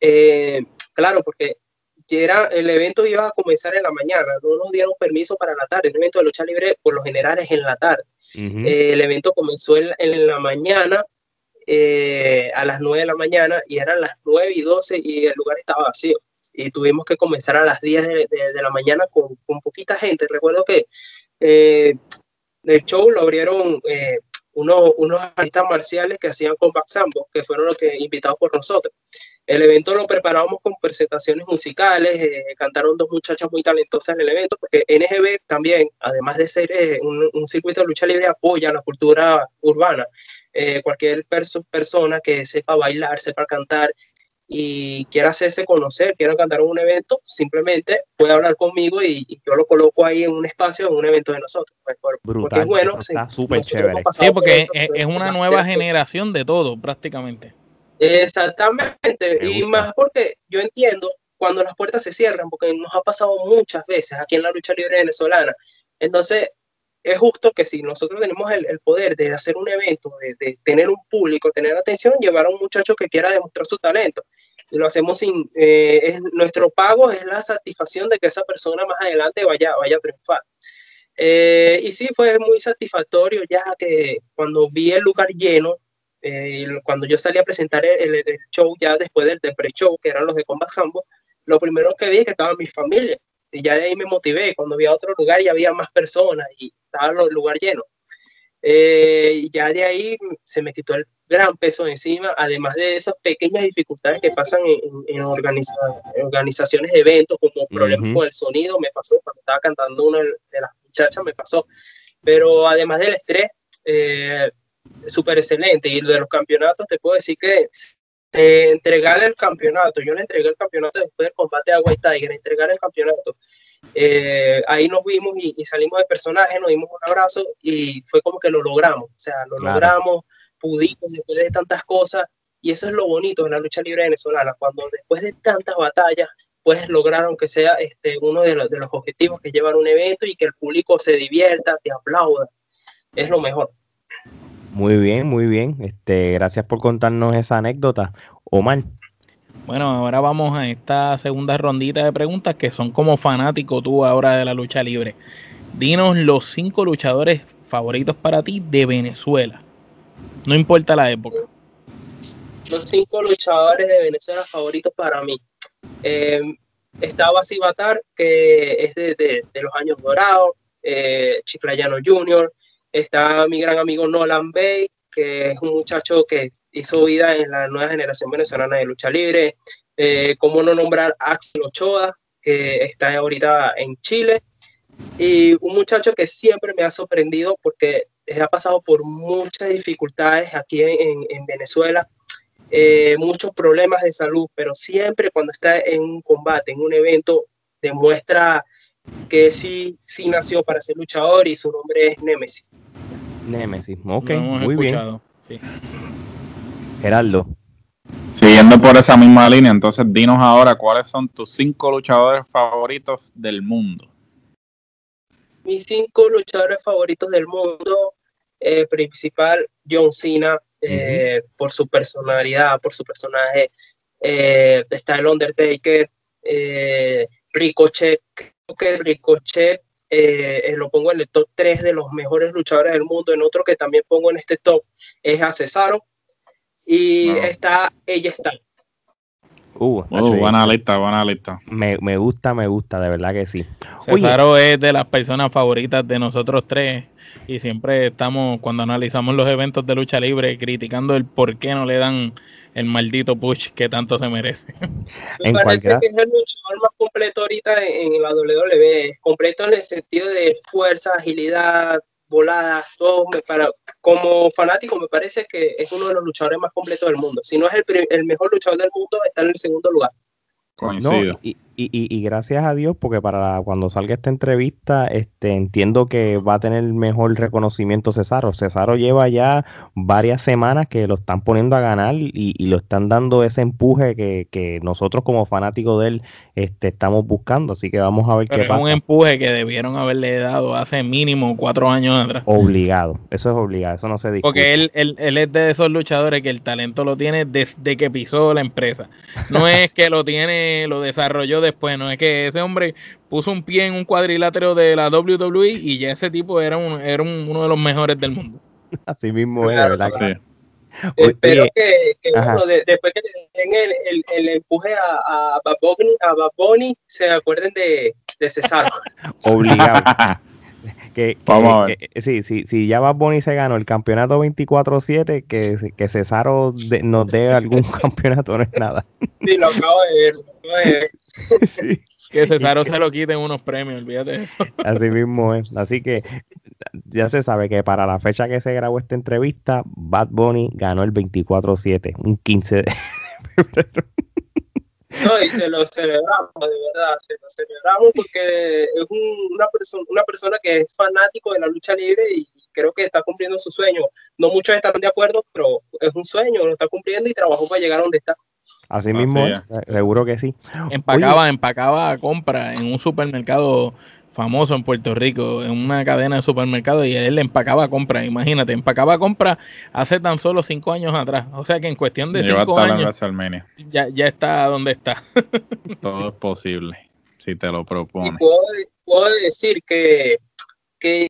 Eh, claro, porque era, el evento iba a comenzar en la mañana, no nos dieron permiso para la tarde, el evento de lucha libre por lo general es en la tarde. Uh -huh. eh, el evento comenzó en, en, la mañana eh, a las 9 de la mañana y eran las 9 y 12 y el lugar estaba vacío. Y tuvimos que comenzar a las 10 de, de, la mañana con, con, poquita gente. Recuerdo que eh, el show lo abrieron unos, unos artistas marciales que hacían con Sambo, que fueron los que invitados por nosotros. El evento lo preparamos con presentaciones musicales, eh, cantaron dos muchachas muy talentosas en el evento, porque NGB también, además de ser eh, un, un, circuito de lucha libre, apoya la cultura urbana. Eh, cualquier perso persona que sepa bailar, sepa cantar y quiera hacerse conocer, quiera cantar en un evento, simplemente puede hablar conmigo y, y, yo lo coloco ahí en un espacio, en un evento de nosotros. Pues, Brutal, porque es bueno. Está súper chévere. Sí, porque eso, es, es, una nueva generación de todo, prácticamente. Exactamente, y más porque yo entiendo cuando las puertas se cierran, porque nos ha pasado muchas veces aquí en la lucha libre venezolana. Entonces, es justo que si nosotros tenemos el, poder de hacer un evento, de, tener un público, tener atención, llevar a un muchacho que quiera demostrar su talento. Y lo hacemos sin, eh, es, nuestro pago es la satisfacción de que esa persona más adelante vaya, vaya a triunfar. Eh, y sí, fue muy satisfactorio ya que cuando vi el lugar lleno, eh, cuando yo salí a presentar el, el, show ya después del, del pre-show, que eran los de Combat Sambo, lo primero que vi es que estaba mi familia. Y ya de ahí me motivé. Cuando vi a otro lugar ya había más personas y estaba el lugar lleno. Eh, y ya de ahí se me quitó el gran peso encima, además de esas pequeñas dificultades que pasan en, en, organiza, en organizaciones de eventos, como problemas uh -huh. con el sonido, me pasó cuando estaba cantando una de las muchachas, me pasó. Pero además del estrés, eh, súper excelente. Y de los campeonatos, te puedo decir que entregar el campeonato, yo le entregué el campeonato después del combate a White Tiger, entregar el campeonato. Eh, ahí nos vimos y, y, salimos de personaje, nos dimos un abrazo y fue como que lo logramos. O sea, lo claro. logramos, pudimos después de tantas cosas. Y eso es lo bonito de la lucha libre venezolana, cuando después de tantas batallas puedes lograr, aunque sea este, uno de los, de los objetivos que llevan un evento y que el público se divierta, te aplauda. Es lo mejor. Muy bien, muy bien. Este, gracias por contarnos esa anécdota. Omar. Bueno, ahora vamos a esta segunda rondita de preguntas que son como fanático tú ahora de la lucha libre. Dinos los cinco luchadores favoritos para ti de Venezuela. No importa la época. Los cinco luchadores de Venezuela favoritos para mí. Eh, está que es de, de, de, los años dorados, eh, Chiclayano Jr., está mi gran amigo Nolan Bay, que es un muchacho que hizo vida en la nueva generación venezolana de lucha libre. Eh, ¿Cómo no nombrar Axel Ochoa, que está ahorita en Chile? Y un muchacho que siempre me ha sorprendido porque ha pasado por muchas dificultades aquí en, en Venezuela, eh, muchos problemas de salud, pero siempre cuando está en un combate, en un evento, demuestra que sí, sí nació para ser luchador y su nombre es Nemesis. Nemesis, ok, muy bien. Sí. Geraldo. Siguiendo por esa misma línea, entonces dinos ahora cuáles son tus cinco luchadores favoritos del mundo. Mis cinco luchadores favoritos del mundo, eh, principal, John Cena, eh, uh -huh. por su personalidad, por su personaje. Eh, está el Undertaker, eh, Ricochet, creo que Ricochet eh, lo pongo en el top 3 de los mejores luchadores del mundo. En otro que también pongo en este top es a Cesaro. Y no. está ella está. Uh, uh, buena lista, buena lista. Me, me, gusta, me gusta, de verdad que sí. Cesaro Oye, es de las personas favoritas de nosotros tres y siempre estamos, cuando analizamos los eventos de lucha libre, criticando el por qué no le dan el maldito push que tanto se merece. Me en parece cualquiera... que es el luchador más completo ahorita en, en la WWE, completo en el sentido de fuerza, agilidad, voladas, todo me para, como fanático me parece que es uno de los luchadores más completos del mundo. Si no es el, el mejor luchador del mundo, está en el segundo lugar. No, y, y, y, gracias a Dios, porque para cuando salga esta entrevista, este, entiendo que va a tener mejor reconocimiento Cesaro. Cesaro lleva ya varias semanas que lo están poniendo a ganar y, y lo están dando ese empuje que, que, nosotros como fanáticos de él este, estamos buscando. Así que vamos a ver Pero qué pasa. Es un empuje que debieron haberle dado hace mínimo cuatro años atrás. Obligado, eso es obligado, eso no se discute. Porque él, él, él es de esos luchadores que el talento lo tiene desde que pisó la empresa. No es que lo tiene, lo desarrolló después, no es que ese hombre puso un pie en un cuadrilátero de la WWE y ya ese tipo era, un, era un, uno de los mejores del mundo. Así mismo es, ¿verdad? Espero que, después que den el, el, empuje a, a, Baboni, se acuerden de, de César. Obligado. que, sí, sí, si ya Bad Bunny se ganó el campeonato 24-7, que, que Cesaro nos dé algún campeonato no es nada. Sí, lo acabo de ver. Que Cesaro se lo quiten unos premios, olvídate de eso. Así mismo es. Así que ya se sabe que para la fecha que se grabó esta entrevista, Bad Bunny ganó el 24-7, un 15 de febrero. No, y se lo celebramos, de verdad, se lo celebramos porque es una, persona, una persona que es fanático de la lucha libre y creo que está cumpliendo su sueño. No muchos están de acuerdo, pero es un sueño, lo está cumpliendo y trabajó para llegar a donde está. Así mismo, seguro que sí. Empacaba, empacaba compra en un supermercado famoso en Puerto Rico, en una cadena de supermercados, y él empacaba compra, imagínate, empacaba compra hace tan solo cinco años atrás. O sea que en cuestión de cinco años ya, ya está donde está. Todo es posible, si te lo propones. Puedo, decir que, que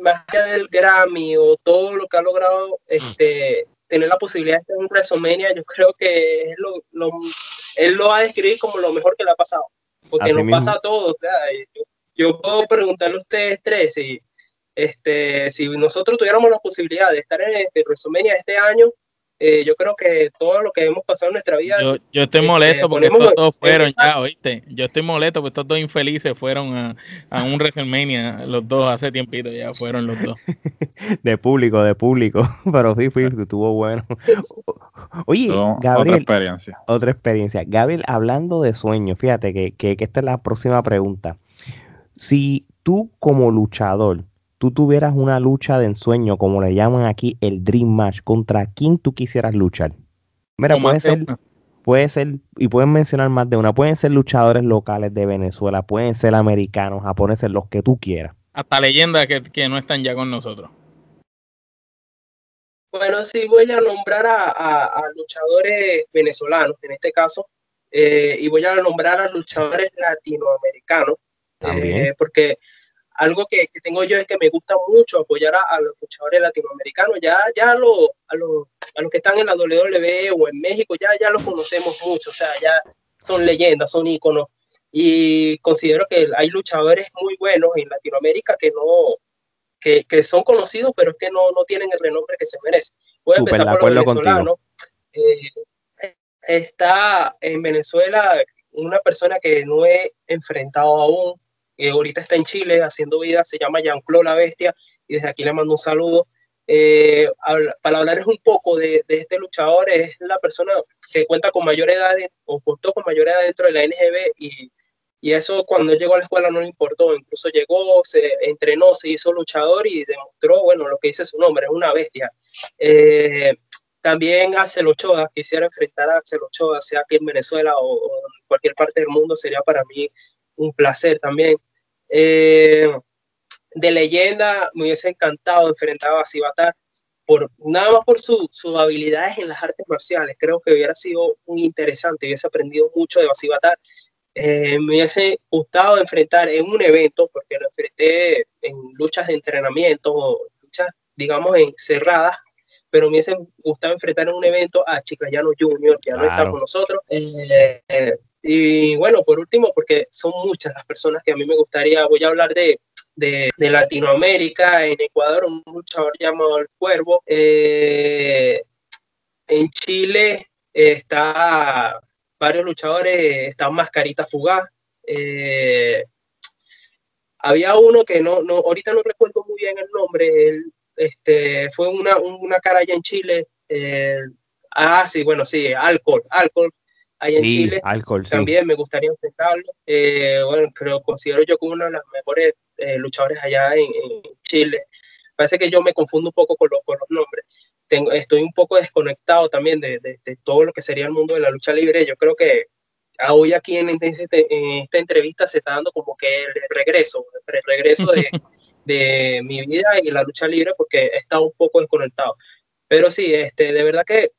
más allá del Grammy o todo lo que ha logrado, este, tener la posibilidad de estar en WrestleMania, yo creo que es lo, él lo va a describir como lo mejor que le ha pasado. Porque nos pasa a todos. O sea, yo puedo preguntarle a ustedes tres si, este, si nosotros tuviéramos la posibilidad de estar en este WrestleMania este año, eh, yo creo que todo lo que hemos pasado en nuestra vida. Yo, yo estoy este, molesto porque estos dos fueron ya, ¿oíste? Yo estoy molesto porque estos dos infelices fueron a, a un WrestleMania, los dos hace tiempito ya fueron los dos. de público, de público, pero sí, fue, estuvo bueno. Oye, Gabriel. Otra experiencia. Otra experiencia. Gabriel, hablando de sueños, fíjate que, que, que esta es la próxima pregunta. Si tú como luchador, tú tuvieras una lucha de ensueño, como le llaman aquí el Dream Match, ¿contra quién tú quisieras luchar? Mira, puede ser, puede ser, y pueden mencionar más de una, pueden ser luchadores locales de Venezuela, pueden ser americanos, japoneses, los que tú quieras. Hasta leyendas que, no están ya con nosotros. Bueno, sí voy a nombrar a, luchadores venezolanos, en este caso, eh, y voy a nombrar a luchadores latinoamericanos. Eh, porque algo que, tengo yo es que me gusta mucho apoyar a, los luchadores latinoamericanos. Ya, ya a, lo, a, los que están en la WWE o en México, ya, ya los conocemos mucho. O sea, ya son leyendas, son íconos. Y considero que hay luchadores muy buenos en Latinoamérica que no, que, que son conocidos, pero es que no, no tienen el renombre que se merece. Voy a empezar por los venezolanos. Eh, está en Venezuela una persona que no he enfrentado aún, eh, ahorita está en Chile haciendo vida, se llama Jean-Claude La Bestia, y desde aquí le mando un saludo. Eh, para hablarles un poco de, este luchador, es la persona que cuenta con mayor edad o contó con mayor edad dentro de la NGB y, y, eso cuando llegó a la escuela no le importó, incluso llegó, se entrenó, se hizo luchador y demostró, bueno, lo que dice su nombre, es una bestia. Eh, también Axel Ochoa, quisiera enfrentar a Axel Ochoa, sea aquí en Venezuela o, o en cualquier parte del mundo, sería para mí un placer también. Eh, de leyenda me hubiese encantado enfrentar a Basibatar, por, nada más por sus habilidades en las artes marciales. Creo que hubiera sido muy interesante, hubiese aprendido mucho de Basibatar. Eh, me hubiese gustado enfrentar en un evento, porque lo enfrenté en luchas de entrenamiento o luchas, digamos, encerradas, pero me hubiese gustado enfrentar en un evento a Chicayano Junior, que ya no está con nosotros. Eh, y bueno, por último, porque son muchas las personas que a mí me gustaría, voy a hablar de, de, Latinoamérica, en Ecuador, un luchador llamado El Cuervo. Eh, en Chile está varios luchadores, está Mascarita Fugaz. Eh, había uno que no, no, ahorita no recuerdo muy bien el nombre, este, fue una, una cara allá en Chile. Eh, ah, sí, bueno, sí, alcohol, alcohol, ahí en Chile. También me gustaría enfrentarlo. Eh, bueno, creo, considero yo como uno de los mejores eh, luchadores allá en, Chile. Parece que yo me confundo un poco con, los, con los nombres. Tengo, estoy un poco desconectado también de, de, todo lo que sería el mundo de la lucha libre. Yo creo que hoy aquí en, este, en esta entrevista se está dando como que el regreso, el regreso de, de mi vida y la lucha libre porque he estado un poco desconectado. Pero sí, este, de verdad que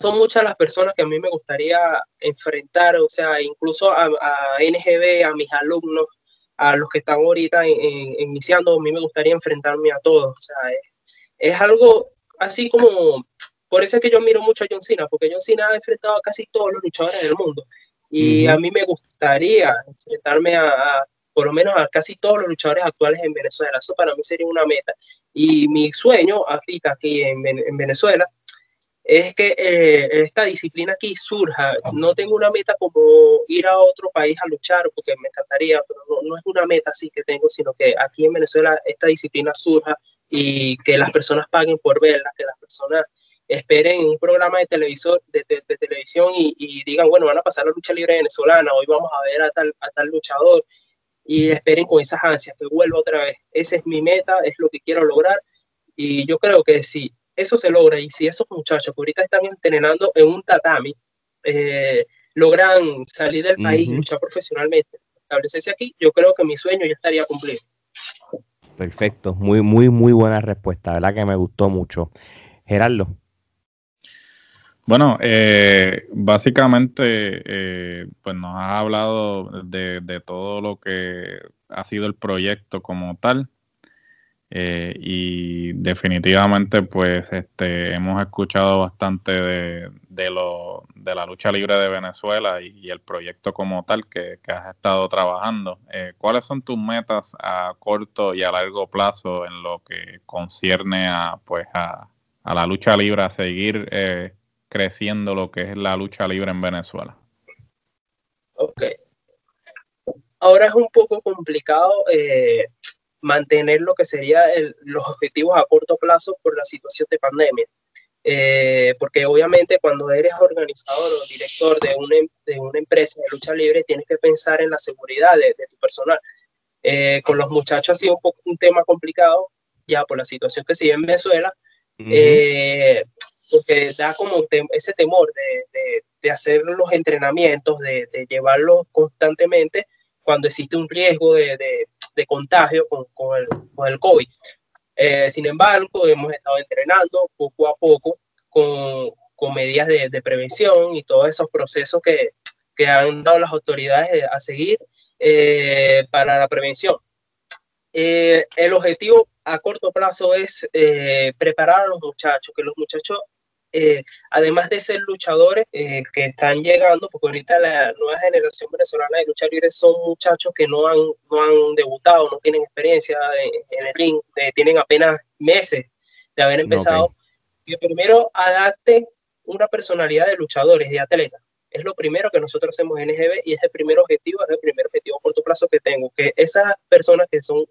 son muchas las personas que a mí me gustaría enfrentar, o sea, incluso a, NGB, a mis alumnos, a los que están ahorita iniciando, a mí me gustaría enfrentarme a todos. O sea, es, algo así como por eso es que yo miro mucho a John Cena, porque John Cena ha enfrentado a casi todos los luchadores del mundo. Y a mí me gustaría enfrentarme a, por lo menos a casi todos los luchadores actuales en Venezuela. Eso para mí sería una meta. Y mi sueño ahorita aquí en, en Venezuela es que eh, esta disciplina aquí surja. No tengo una meta como ir a otro país a luchar, porque me encantaría, pero no, es una meta así que tengo, sino que aquí en Venezuela esta disciplina surja y que las personas paguen por verla, que las personas esperen un programa de, televisor, de, televisión y, digan, bueno, van a pasar la lucha libre venezolana, hoy vamos a ver a tal, a tal luchador y esperen con esas ansias que vuelva otra vez. Esa es mi meta, es lo que quiero lograr y yo creo que sí eso se logra y si esos muchachos que ahorita están entrenando en un tatami eh, logran salir del país y luchar profesionalmente, establecerse aquí, yo creo que mi sueño ya estaría cumplido. Perfecto, muy, muy, muy buena respuesta, ¿verdad? Que me gustó mucho. Gerardo. Bueno, eh, básicamente, eh, pues nos ha hablado de, de, todo lo que ha sido el proyecto como tal. Eh, y definitivamente, pues, este, hemos escuchado bastante de, de, lo, de la lucha libre de Venezuela y, el proyecto como tal que, has estado trabajando. Eh, ¿Cuáles son tus metas a corto y a largo plazo en lo que concierne a, pues, a, a la lucha libre, a seguir eh, creciendo lo que es la lucha libre en Venezuela? Ok. Ahora es un poco complicado mantener lo que serían los objetivos a corto plazo por la situación de pandemia. Eh, porque obviamente cuando eres organizador o director de una, de una, empresa de lucha libre tienes que pensar en la seguridad de, tu personal. Eh, con los muchachos ha sido un, poco, un tema complicado ya por la situación que sigue en Venezuela, eh, porque da como ese temor de, de, hacer los entrenamientos, de, de llevarlos constantemente cuando existe un riesgo de, de contagio con, con, el, con el COVID. Eh, sin embargo, hemos estado entrenando poco a poco con, con medidas de, de, prevención y todos esos procesos que, que han dado las autoridades a seguir eh, para la prevención. Eh, el objetivo a corto plazo es preparar a los muchachos, que los muchachos eh, además de ser luchadores eh, que están llegando, porque ahorita la nueva generación venezolana de lucha libre son muchachos que no han, no han debutado, no tienen experiencia en, el ring, eh, tienen apenas meses de haber empezado, que primero adapten una personalidad de luchadores, de atletas. Es lo primero que nosotros hacemos en NGB y es el primer objetivo, es el primer objetivo a corto plazo que tengo, que esas personas que son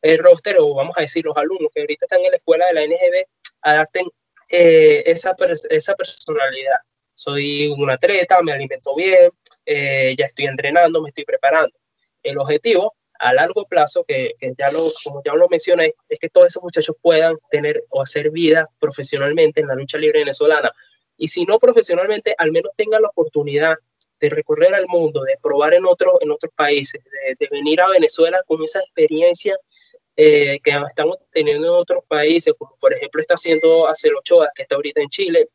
el roster o vamos a decir los alumnos que ahorita están en la escuela de la NGB adapten eh, esa, esa personalidad. Soy un atleta, me alimento bien, eh, ya estoy entrenando, me estoy preparando. El objetivo a largo plazo, que, ya lo, como ya lo mencioné, es que todos esos muchachos puedan tener o hacer vida profesionalmente en la lucha libre venezolana. Y si no profesionalmente, al menos tengan la oportunidad de recorrer al mundo, de probar en, otro, en otros países, de venir a Venezuela con esa experiencia eh, que estamos teniendo en otros países, como por ejemplo está haciendo Acel Ochoa, que está ahorita en Chile.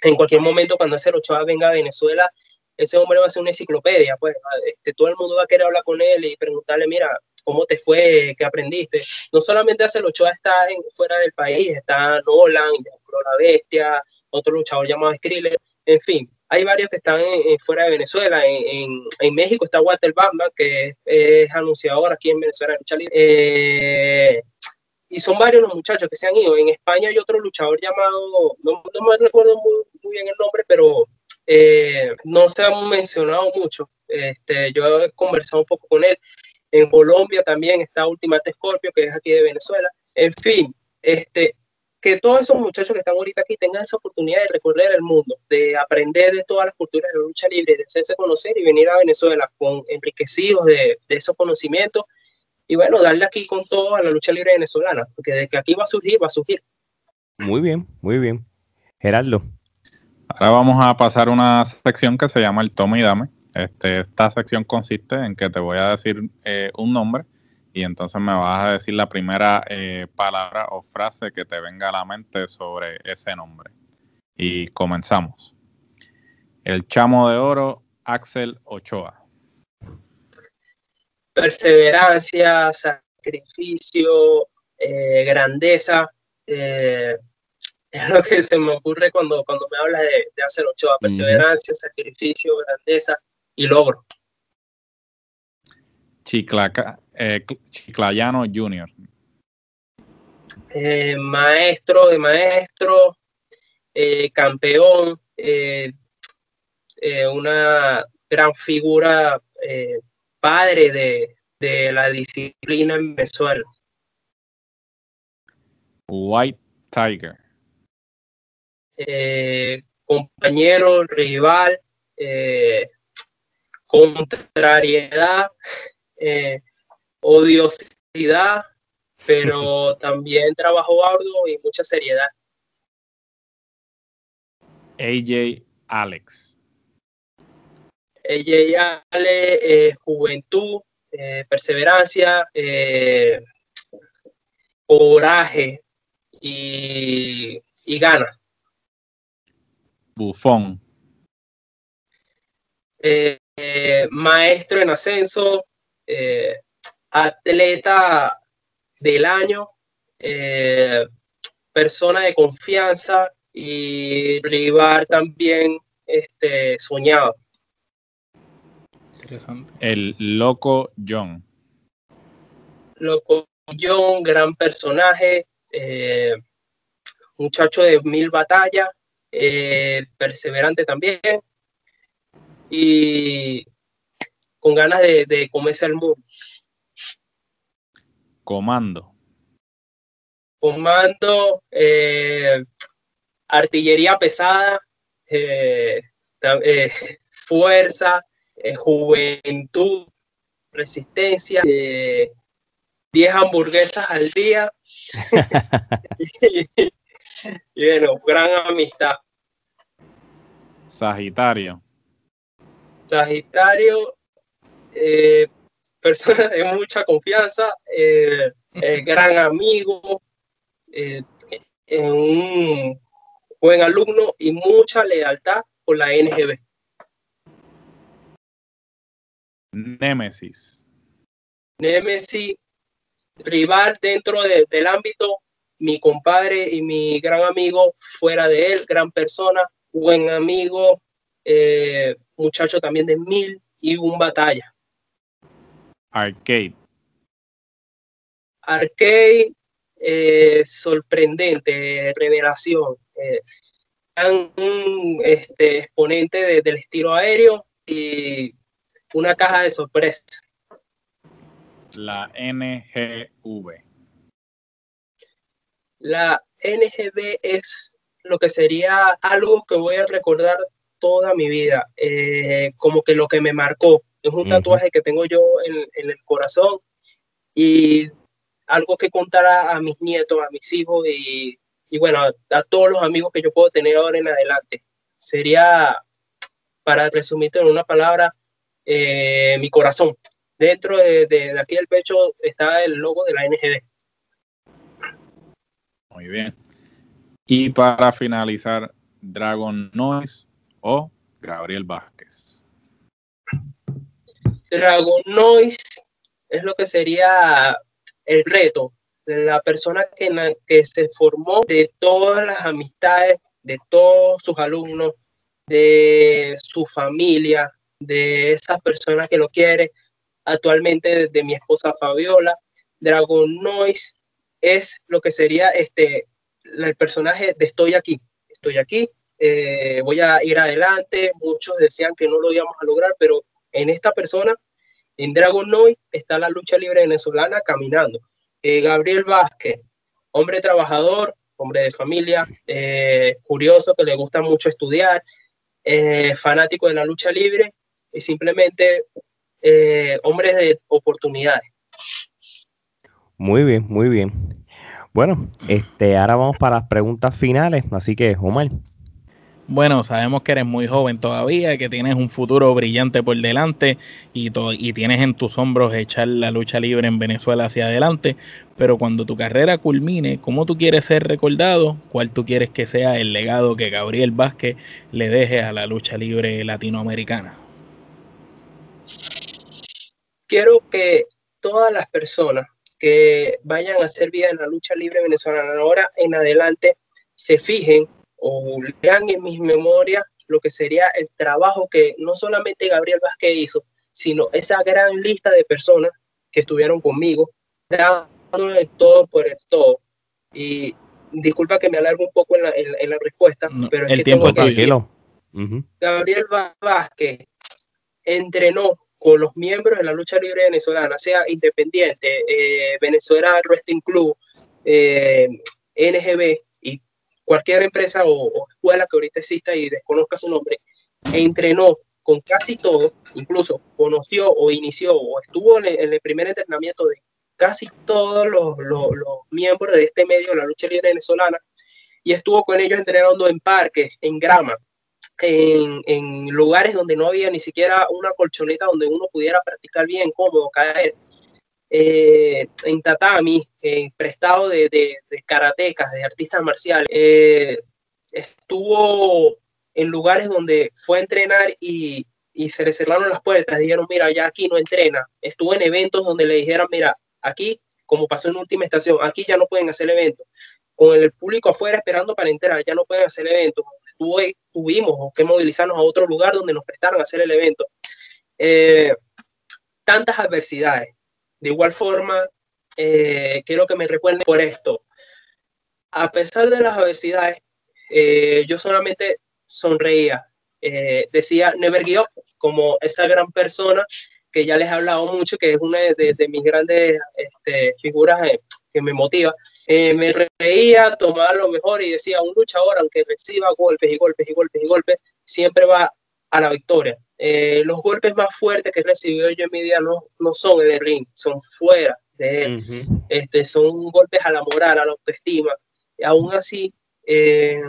En cualquier momento, cuando Acel Ochoa venga a Venezuela, ese hombre va a ser una enciclopedia, pues este, todo el mundo va a querer hablar con él y preguntarle, mira, ¿cómo te fue? ¿Qué aprendiste? No solamente Acel Ochoa está en, fuera del país, está Nolan, La Bestia, otro luchador llamado Skriller, en fin, hay varios que están fuera de Venezuela. En, en, México está Walter Bamba, que es, anunciador aquí en Venezuela eh, y son varios los muchachos que se han ido. En España hay otro luchador llamado, no, me recuerdo muy, bien el nombre, pero eh, no se ha mencionado mucho. Este, yo he conversado un poco con él. En Colombia también está Ultimate Scorpio, que es aquí de Venezuela. En fin, este, que todos esos muchachos que están ahorita aquí tengan esa oportunidad de recorrer el mundo, de aprender de todas las culturas de la lucha libre, de hacerse conocer y venir a Venezuela con enriquecidos de, de esos conocimientos y bueno, darle aquí con todo a la lucha libre venezolana, porque de que aquí va a surgir, va a surgir. Muy bien, muy bien. Gerardo. Ahora vamos a pasar a una sección que se llama el toma y dame. Este, esta sección consiste en que te voy a decir eh, un nombre y entonces me vas a decir la primera eh, palabra o frase que te venga a la mente sobre ese nombre. Y comenzamos. El chamo de oro, Axel Ochoa. Perseverancia, sacrificio, eh, grandeza. Eh, es lo que se me ocurre cuando, cuando me hablas de, de hacer Ochoa, perseverancia, sacrificio, grandeza y logro. Chiclaca, eh, Chiclayano Jr. Eh, maestro de maestro, eh, campeón, una gran figura, padre de, de, la disciplina en Venezuela. White Tiger. compañero, rival, contrariedad, eh, odiosidad, pero también trabajo arduo y mucha seriedad. AJ Alex. AJ Alex, eh, juventud, eh, perseverancia, coraje y, y gana. Bufón. maestro en ascenso, eh, atleta del año, eh, persona de confianza y rival también este, soñado. Interesante. El Loco John. Loco John, gran personaje, eh, muchacho de mil batallas, perseverante también. Y con ganas de, de comerse al mundo. Comando. Comando, eh, artillería pesada, eh, eh, fuerza, juventud, resistencia, 10 hamburguesas al día. y, bueno, gran amistad. Sagitario. Sagitario, eh, persona de mucha confianza, eh, gran amigo, eh, un buen alumno y mucha lealtad por la NGB. Némesis. Némesis, rival dentro del ámbito, mi compadre y mi gran amigo, fuera de él, gran persona, buen amigo, muchacho también de mil y un batalla. Arcade. Arcade, eh, sorprendente, revelación. Eh, un este, exponente del estilo aéreo y una caja de sorpresa. La NGV. La NGV es lo que sería algo que voy a recordar toda mi vida, eh, como que lo que me marcó. Es un tatuaje que tengo yo en, el corazón y algo que contar a, mis nietos, a mis hijos y, bueno, a, todos los amigos que yo puedo tener ahora en adelante. Sería, para resumirte en una palabra, eh, mi corazón. Dentro de, de, aquí del pecho está el logo de la NGB. Muy bien. Y para finalizar, Dragon Noise o Gabriel Vázquez. Dragon Noise es lo que sería el reto la persona que, que se formó de todas las amistades, de todos sus alumnos, de su familia, de esas personas que lo quieren. Actualmente de mi esposa Fabiola, Dragon Noise es lo que sería este el personaje de estoy aquí, estoy aquí, eh, voy a ir adelante. Muchos decían que no lo íbamos a lograr, pero en esta persona, en Dragon Noy, está la lucha libre venezolana caminando. Eh, Gabriel Vázquez, hombre trabajador, hombre de familia, eh, curioso, que le gusta mucho estudiar, fanático de la lucha libre y simplemente hombre de oportunidades. Muy bien, muy bien. Bueno, este, ahora vamos para las preguntas finales, así que Omar. Bueno, sabemos que eres muy joven todavía, que tienes un futuro brillante por delante y, y tienes en tus hombros echar la lucha libre en Venezuela hacia adelante, pero cuando tu carrera culmine, ¿cómo tú quieres ser recordado? ¿Cuál tú quieres que sea el legado que Gabriel Vázquez le deje a la lucha libre latinoamericana? Quiero que todas las personas que vayan a hacer vida en la lucha libre venezolana ahora en adelante se fijen o lean en mis memorias lo que sería el trabajo que no solamente Gabriel Vázquez hizo, sino esa gran lista de personas que estuvieron conmigo, dándole todo por el todo. Y disculpa que me alargue un poco en la, respuesta, pero es el tiempo tranquilo. Gabriel Vázquez entrenó con los miembros de la lucha libre venezolana, sea independiente, eh, Venezuela Wrestling Club, eh, NGB cualquier empresa o, escuela que ahorita exista y desconozca su nombre, entrenó con casi todo, incluso conoció o inició o estuvo en el, primer entrenamiento de casi todos los, los, miembros de este medio de la lucha libre venezolana y estuvo con ellos entrenando en parques, en grama, en, en, lugares donde no había ni siquiera una colchoneta donde uno pudiera practicar bien, cómodo, caer. Eh, en tatami, en prestado de, de, de karatecas, de artistas marciales. Eh, estuvo en lugares donde fue a entrenar y, y, se le cerraron las puertas. Dijeron, mira, ya aquí no entrena. Estuvo en eventos donde le dijeron, mira, aquí, como pasó en última estación, aquí ya no pueden hacer eventos. Con el público afuera esperando para entrar, ya no pueden hacer eventos tuvimos que movilizarnos a otro lugar donde nos prestaron a hacer el evento. Eh, tantas adversidades. De igual forma, eh, quiero que me recuerden por esto. A pesar de las adversidades, eh, yo solamente sonreía. decía Never Give como esa gran persona que ya les he hablado mucho, que es una de, mis grandes este, figuras que me motiva. Eh, me reía, tomaba lo mejor y decía, un luchador, aunque reciba golpes y golpes y golpes y golpes, siempre va a la victoria. Eh, los golpes más fuertes que he recibido yo en mi vida no, no son en el ring, son fuera de él. este, son golpes a la moral, a la autoestima. Y aún así, eh,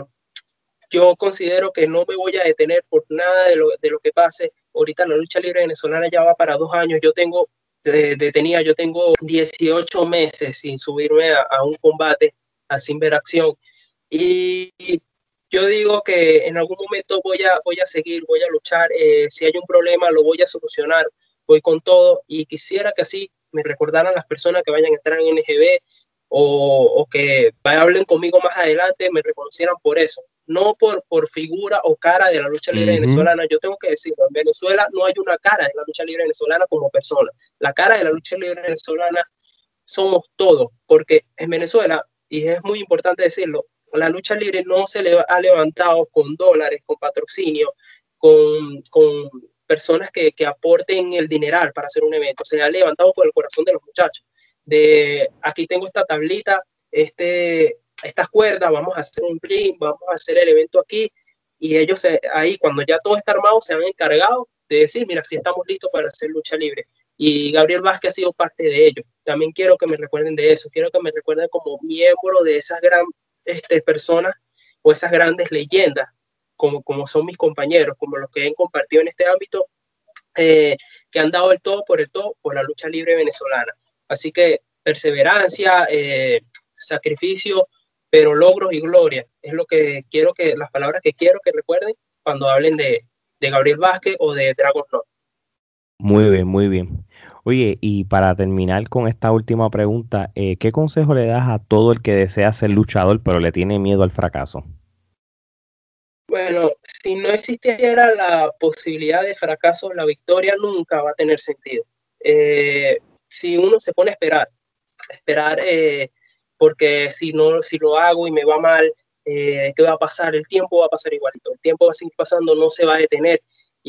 yo considero que no me voy a detener por nada de lo, de lo que pase. Ahorita la lucha libre venezolana ya va para dos años. Yo tengo detenía, yo tengo 18 meses sin subirme a, un combate, a sin ver acción. Y yo digo que en algún momento voy a, voy a seguir, voy a luchar. Eh, si hay un problema, lo voy a solucionar. Voy con todo y quisiera que así me recordaran las personas que vayan a entrar en NGB o, o que hablen conmigo más adelante, me reconocieran por eso no por, por figura o cara de la lucha libre venezolana. Yo tengo que decirlo, en Venezuela no hay una cara de la lucha libre venezolana como persona. La cara de la lucha libre venezolana somos todos, porque en Venezuela, y es muy importante decirlo, la lucha libre no se le ha levantado con dólares, con patrocinio, con, con personas que, que, aporten el dineral para hacer un evento. Se ha levantado por el corazón de los muchachos. De aquí tengo esta tablita, este, estas cuerdas, vamos a hacer un ring, vamos a hacer el evento aquí. Y ellos ahí, cuando ya todo está armado, se han encargado de decir, mira, si estamos listos para hacer lucha libre. Y Gabriel Vázquez ha sido parte de ello. También quiero que me recuerden de eso. Quiero que me recuerden como miembro de esas grandes este, personas o esas grandes leyendas, como, como son mis compañeros, como los que han compartido en este ámbito, eh, que han dado el todo por el todo por la lucha libre venezolana. Así que perseverancia, eh, sacrificio, pero logros y gloria es lo que quiero que, las palabras que quiero que recuerden cuando hablen de, Gabriel Vázquez o de Dragon Lord. Muy bien, muy bien. Oye, y para terminar con esta última pregunta, eh, ¿qué consejo le das a todo el que desea ser luchador pero le tiene miedo al fracaso? Bueno, si no existiera la posibilidad de fracaso, la victoria nunca va a tener sentido. Eh, si uno se pone a esperar, esperar eh, porque si no, si lo hago y me va mal, eh, ¿qué va a pasar? El tiempo va a pasar igualito, el tiempo va a seguir pasando, no se va a detener.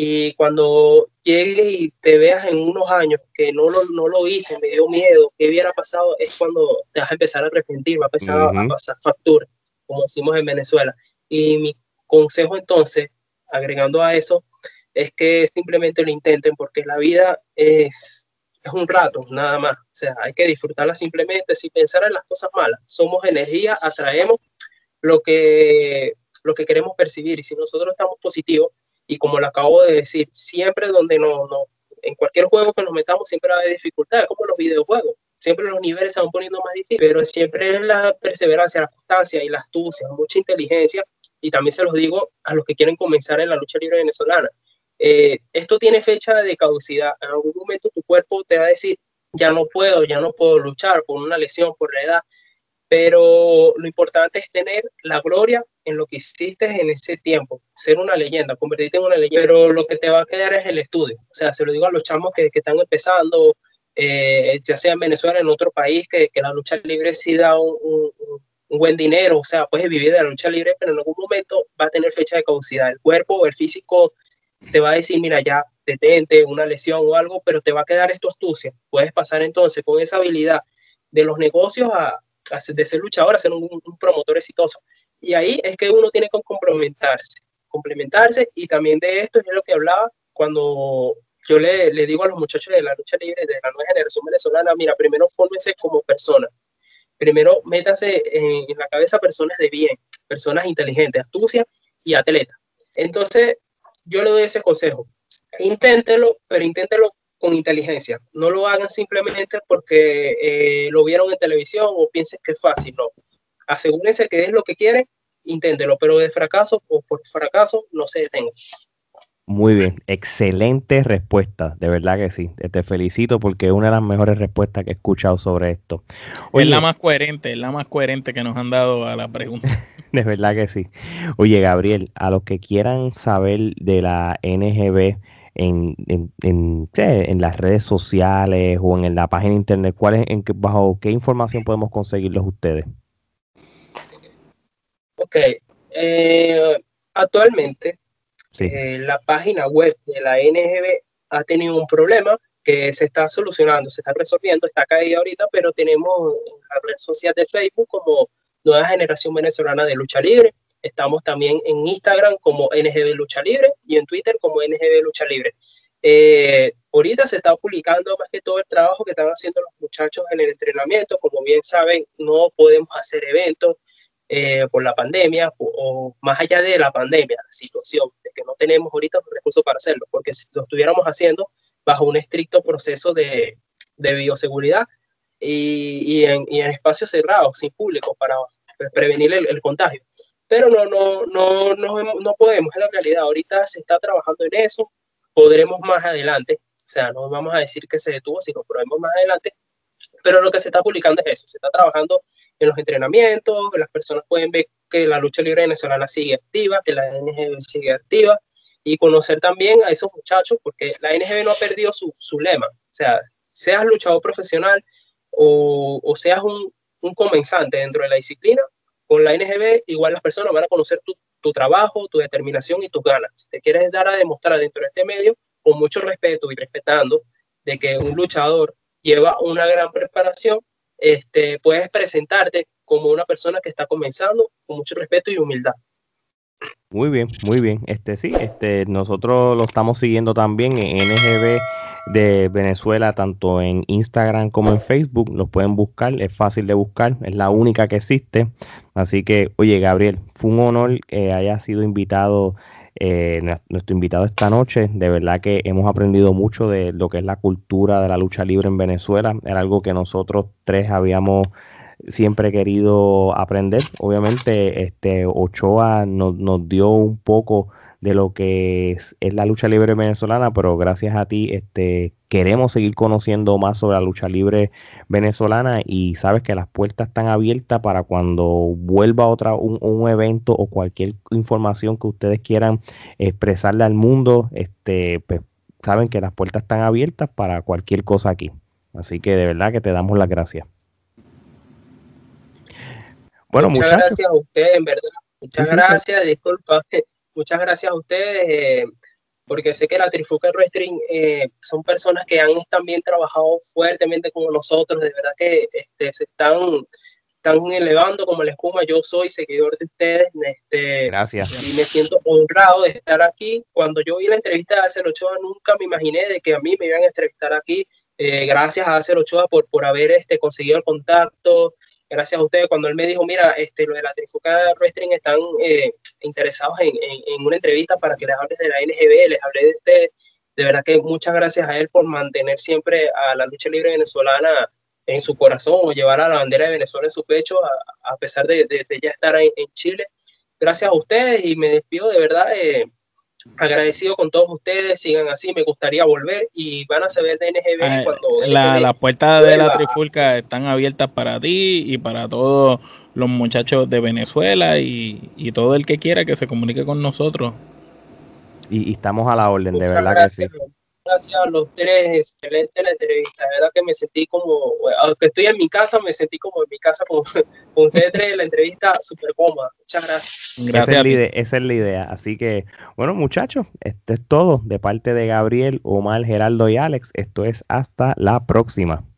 Y cuando llegues y te veas en unos años que no lo, no lo hice, me dio miedo, ¿qué hubiera pasado? Es cuando te vas a empezar a arrepentir, va a empezar a pasar factura, como decimos en Venezuela. Y mi consejo entonces, agregando a eso, es que simplemente lo intenten porque la vida es es un rato, nada más. O sea, hay que disfrutarla simplemente sin pensar en las cosas malas. Somos energía, atraemos lo que, lo que queremos percibir. Y si nosotros estamos positivos, y como lo acabo de decir, siempre donde no, no, en cualquier juego que nos metamos, siempre haber dificultades, como los videojuegos. Siempre los niveles se van poniendo más difíciles, pero siempre es la perseverancia, la constancia y la astucia, mucha inteligencia. Y también se los digo a los que quieren comenzar en la lucha libre venezolana eh, esto tiene fecha de caducidad. En algún momento tu cuerpo te va a decir, ya no puedo, ya no puedo luchar por una lesión, por la edad. pero lo importante es tener la gloria en lo que hiciste en ese tiempo, ser una leyenda, convertirte en una leyenda, pero lo que te va a quedar es el estudio. O sea, se lo digo a los chamos que, que están empezando, eh, ya sea en Venezuela, en otro país, que, que la lucha libre sí da un, un, buen dinero, o sea, puedes vivir de la lucha libre, pero en algún momento va a tener fecha de caducidad. El cuerpo o el físico te va a decir, mira, ya detente, una lesión o algo, pero te va a quedar esto astucia. Puedes pasar entonces con esa habilidad de los negocios a, de ser luchador a ser un, promotor exitoso. Y ahí es que uno tiene que complementarse, complementarse y también de esto es lo que hablaba cuando yo le, le digo a los muchachos de la lucha libre, de la nueva generación venezolana, mira, primero fórmense como personas, primero métanse en, en la cabeza personas de bien, personas inteligentes, astucias y atletas. Entonces, yo le doy ese consejo. Inténtelo, pero inténtelo con inteligencia. No lo hagan simplemente porque eh, lo vieron en televisión o piensen que es fácil. No. Asegúrense que es lo que quieren, inténtelo, pero de fracaso o por fracaso no se detengan. Muy bien, excelente respuesta, de verdad que sí. Te felicito porque es una de las mejores respuestas que he escuchado sobre esto. Oye, es la más coherente, es la más coherente que nos han dado a la pregunta. de verdad que sí. Oye, Gabriel, a los que quieran saber de la NGB, en, en, en, en, las redes sociales o en la página de internet? ¿Cuál es, en qué, ¿Bajo qué información podemos conseguirlos ustedes? Ok. Eh, actualmente, sí. eh, la página web de la NGB ha tenido un problema que se está solucionando, se está resolviendo, está caída ahorita, pero tenemos la red social de Facebook como Nueva Generación Venezolana de Lucha Libre Estamos también en Instagram como NGB Lucha Libre y en Twitter como NGB Lucha Libre. Eh, ahorita se está publicando más que todo el trabajo que están haciendo los muchachos en el entrenamiento. Como bien saben, no podemos hacer eventos eh, por la pandemia o, o, más allá de la pandemia, la situación de que no tenemos ahorita los recursos para hacerlo, porque si lo estuviéramos haciendo bajo un estricto proceso de, de bioseguridad y, y, en, y, en, espacios cerrados, sin público, para prevenir el, el contagio. Pero no, no, no, no, no podemos, en la realidad, ahorita se está trabajando en eso, podremos más adelante, o sea, no vamos a decir que se detuvo, sino podremos más adelante, pero lo que se está publicando es eso, se está trabajando en los entrenamientos, las personas pueden ver que la lucha libre venezolana sigue activa, que la NGB sigue activa, y conocer también a esos muchachos, porque la NGB no ha perdido su, su lema, o sea, seas luchador profesional o, o seas un, un comenzante dentro de la disciplina, con la NGB, igual las personas van a conocer tu, tu, trabajo, tu determinación y tus ganas. Si te quieres dar a demostrar dentro de este medio, con mucho respeto y respetando de que un luchador lleva una gran preparación, este, puedes presentarte como una persona que está comenzando con mucho respeto y humildad. Muy bien, muy bien. Este sí, este nosotros lo estamos siguiendo también en NGB de Venezuela, tanto en Instagram como en Facebook. Los pueden buscar, es fácil de buscar, es la única que existe. Así que, oye, Gabriel, fue un honor que haya sido invitado, eh, nuestro invitado esta noche. De verdad que hemos aprendido mucho de lo que es la cultura de la lucha libre en Venezuela. Era algo que nosotros tres habíamos siempre querido aprender. Obviamente, este Ochoa nos, nos dio un poco de lo que es, es, la lucha libre venezolana, pero gracias a ti este, queremos seguir conociendo más sobre la lucha libre venezolana y sabes que las puertas están abiertas para cuando vuelva otra un, un evento o cualquier información que ustedes quieran expresarle al mundo, este, pues, saben que las puertas están abiertas para cualquier cosa aquí. Así que de verdad que te damos las gracias. Bueno, muchas muchachos. gracias a ustedes, en verdad. Muchas sí, gracias, sí. disculpa muchas gracias a ustedes, eh, porque sé que la Trifuca Wrestling eh, son personas que han también trabajado fuertemente con nosotros, de verdad que este, se están, están elevando como la espuma. Yo soy seguidor de ustedes. Este, gracias. Y me siento honrado de estar aquí. Cuando yo vi la entrevista de Acer Ochoa, nunca me imaginé de que a mí me iban a entrevistar aquí. Eh, gracias a Acer Ochoa por, por haber este, conseguido el contacto, gracias a ustedes, cuando él me dijo, mira, este, lo de la Trifuca Wrestling están eh, interesados en, en, en, una entrevista para que les hables de la NGB, les hablé de ustedes. De verdad que muchas gracias a él por mantener siempre a la lucha libre venezolana en su corazón o llevar a la bandera de Venezuela en su pecho, a, a pesar de, de, de, ya estar en, en, Chile. Gracias a ustedes y me despido de verdad. Eh, agradecido con todos ustedes, sigan así, me gustaría volver y van a saber de NGB Ah, cuando... La, NGB las puertas de la trifulca están abiertas para ti y para todos los muchachos de Venezuela y, y todo el que quiera que se comunique con nosotros. Y, y estamos a la orden, de verdad gracias, que sí. Gracias a los tres, excelente la entrevista. De verdad que me sentí como, aunque estoy en mi casa, me sentí como en mi casa con, con ustedes tres. La entrevista súper cómoda. Muchas gracias. Esa Gracias. es, a la ti. idea, esa es la idea. Así que, bueno, muchachos, esto es todo de parte de Gabriel, Omar, Geraldo y Alex. Esto es hasta la próxima.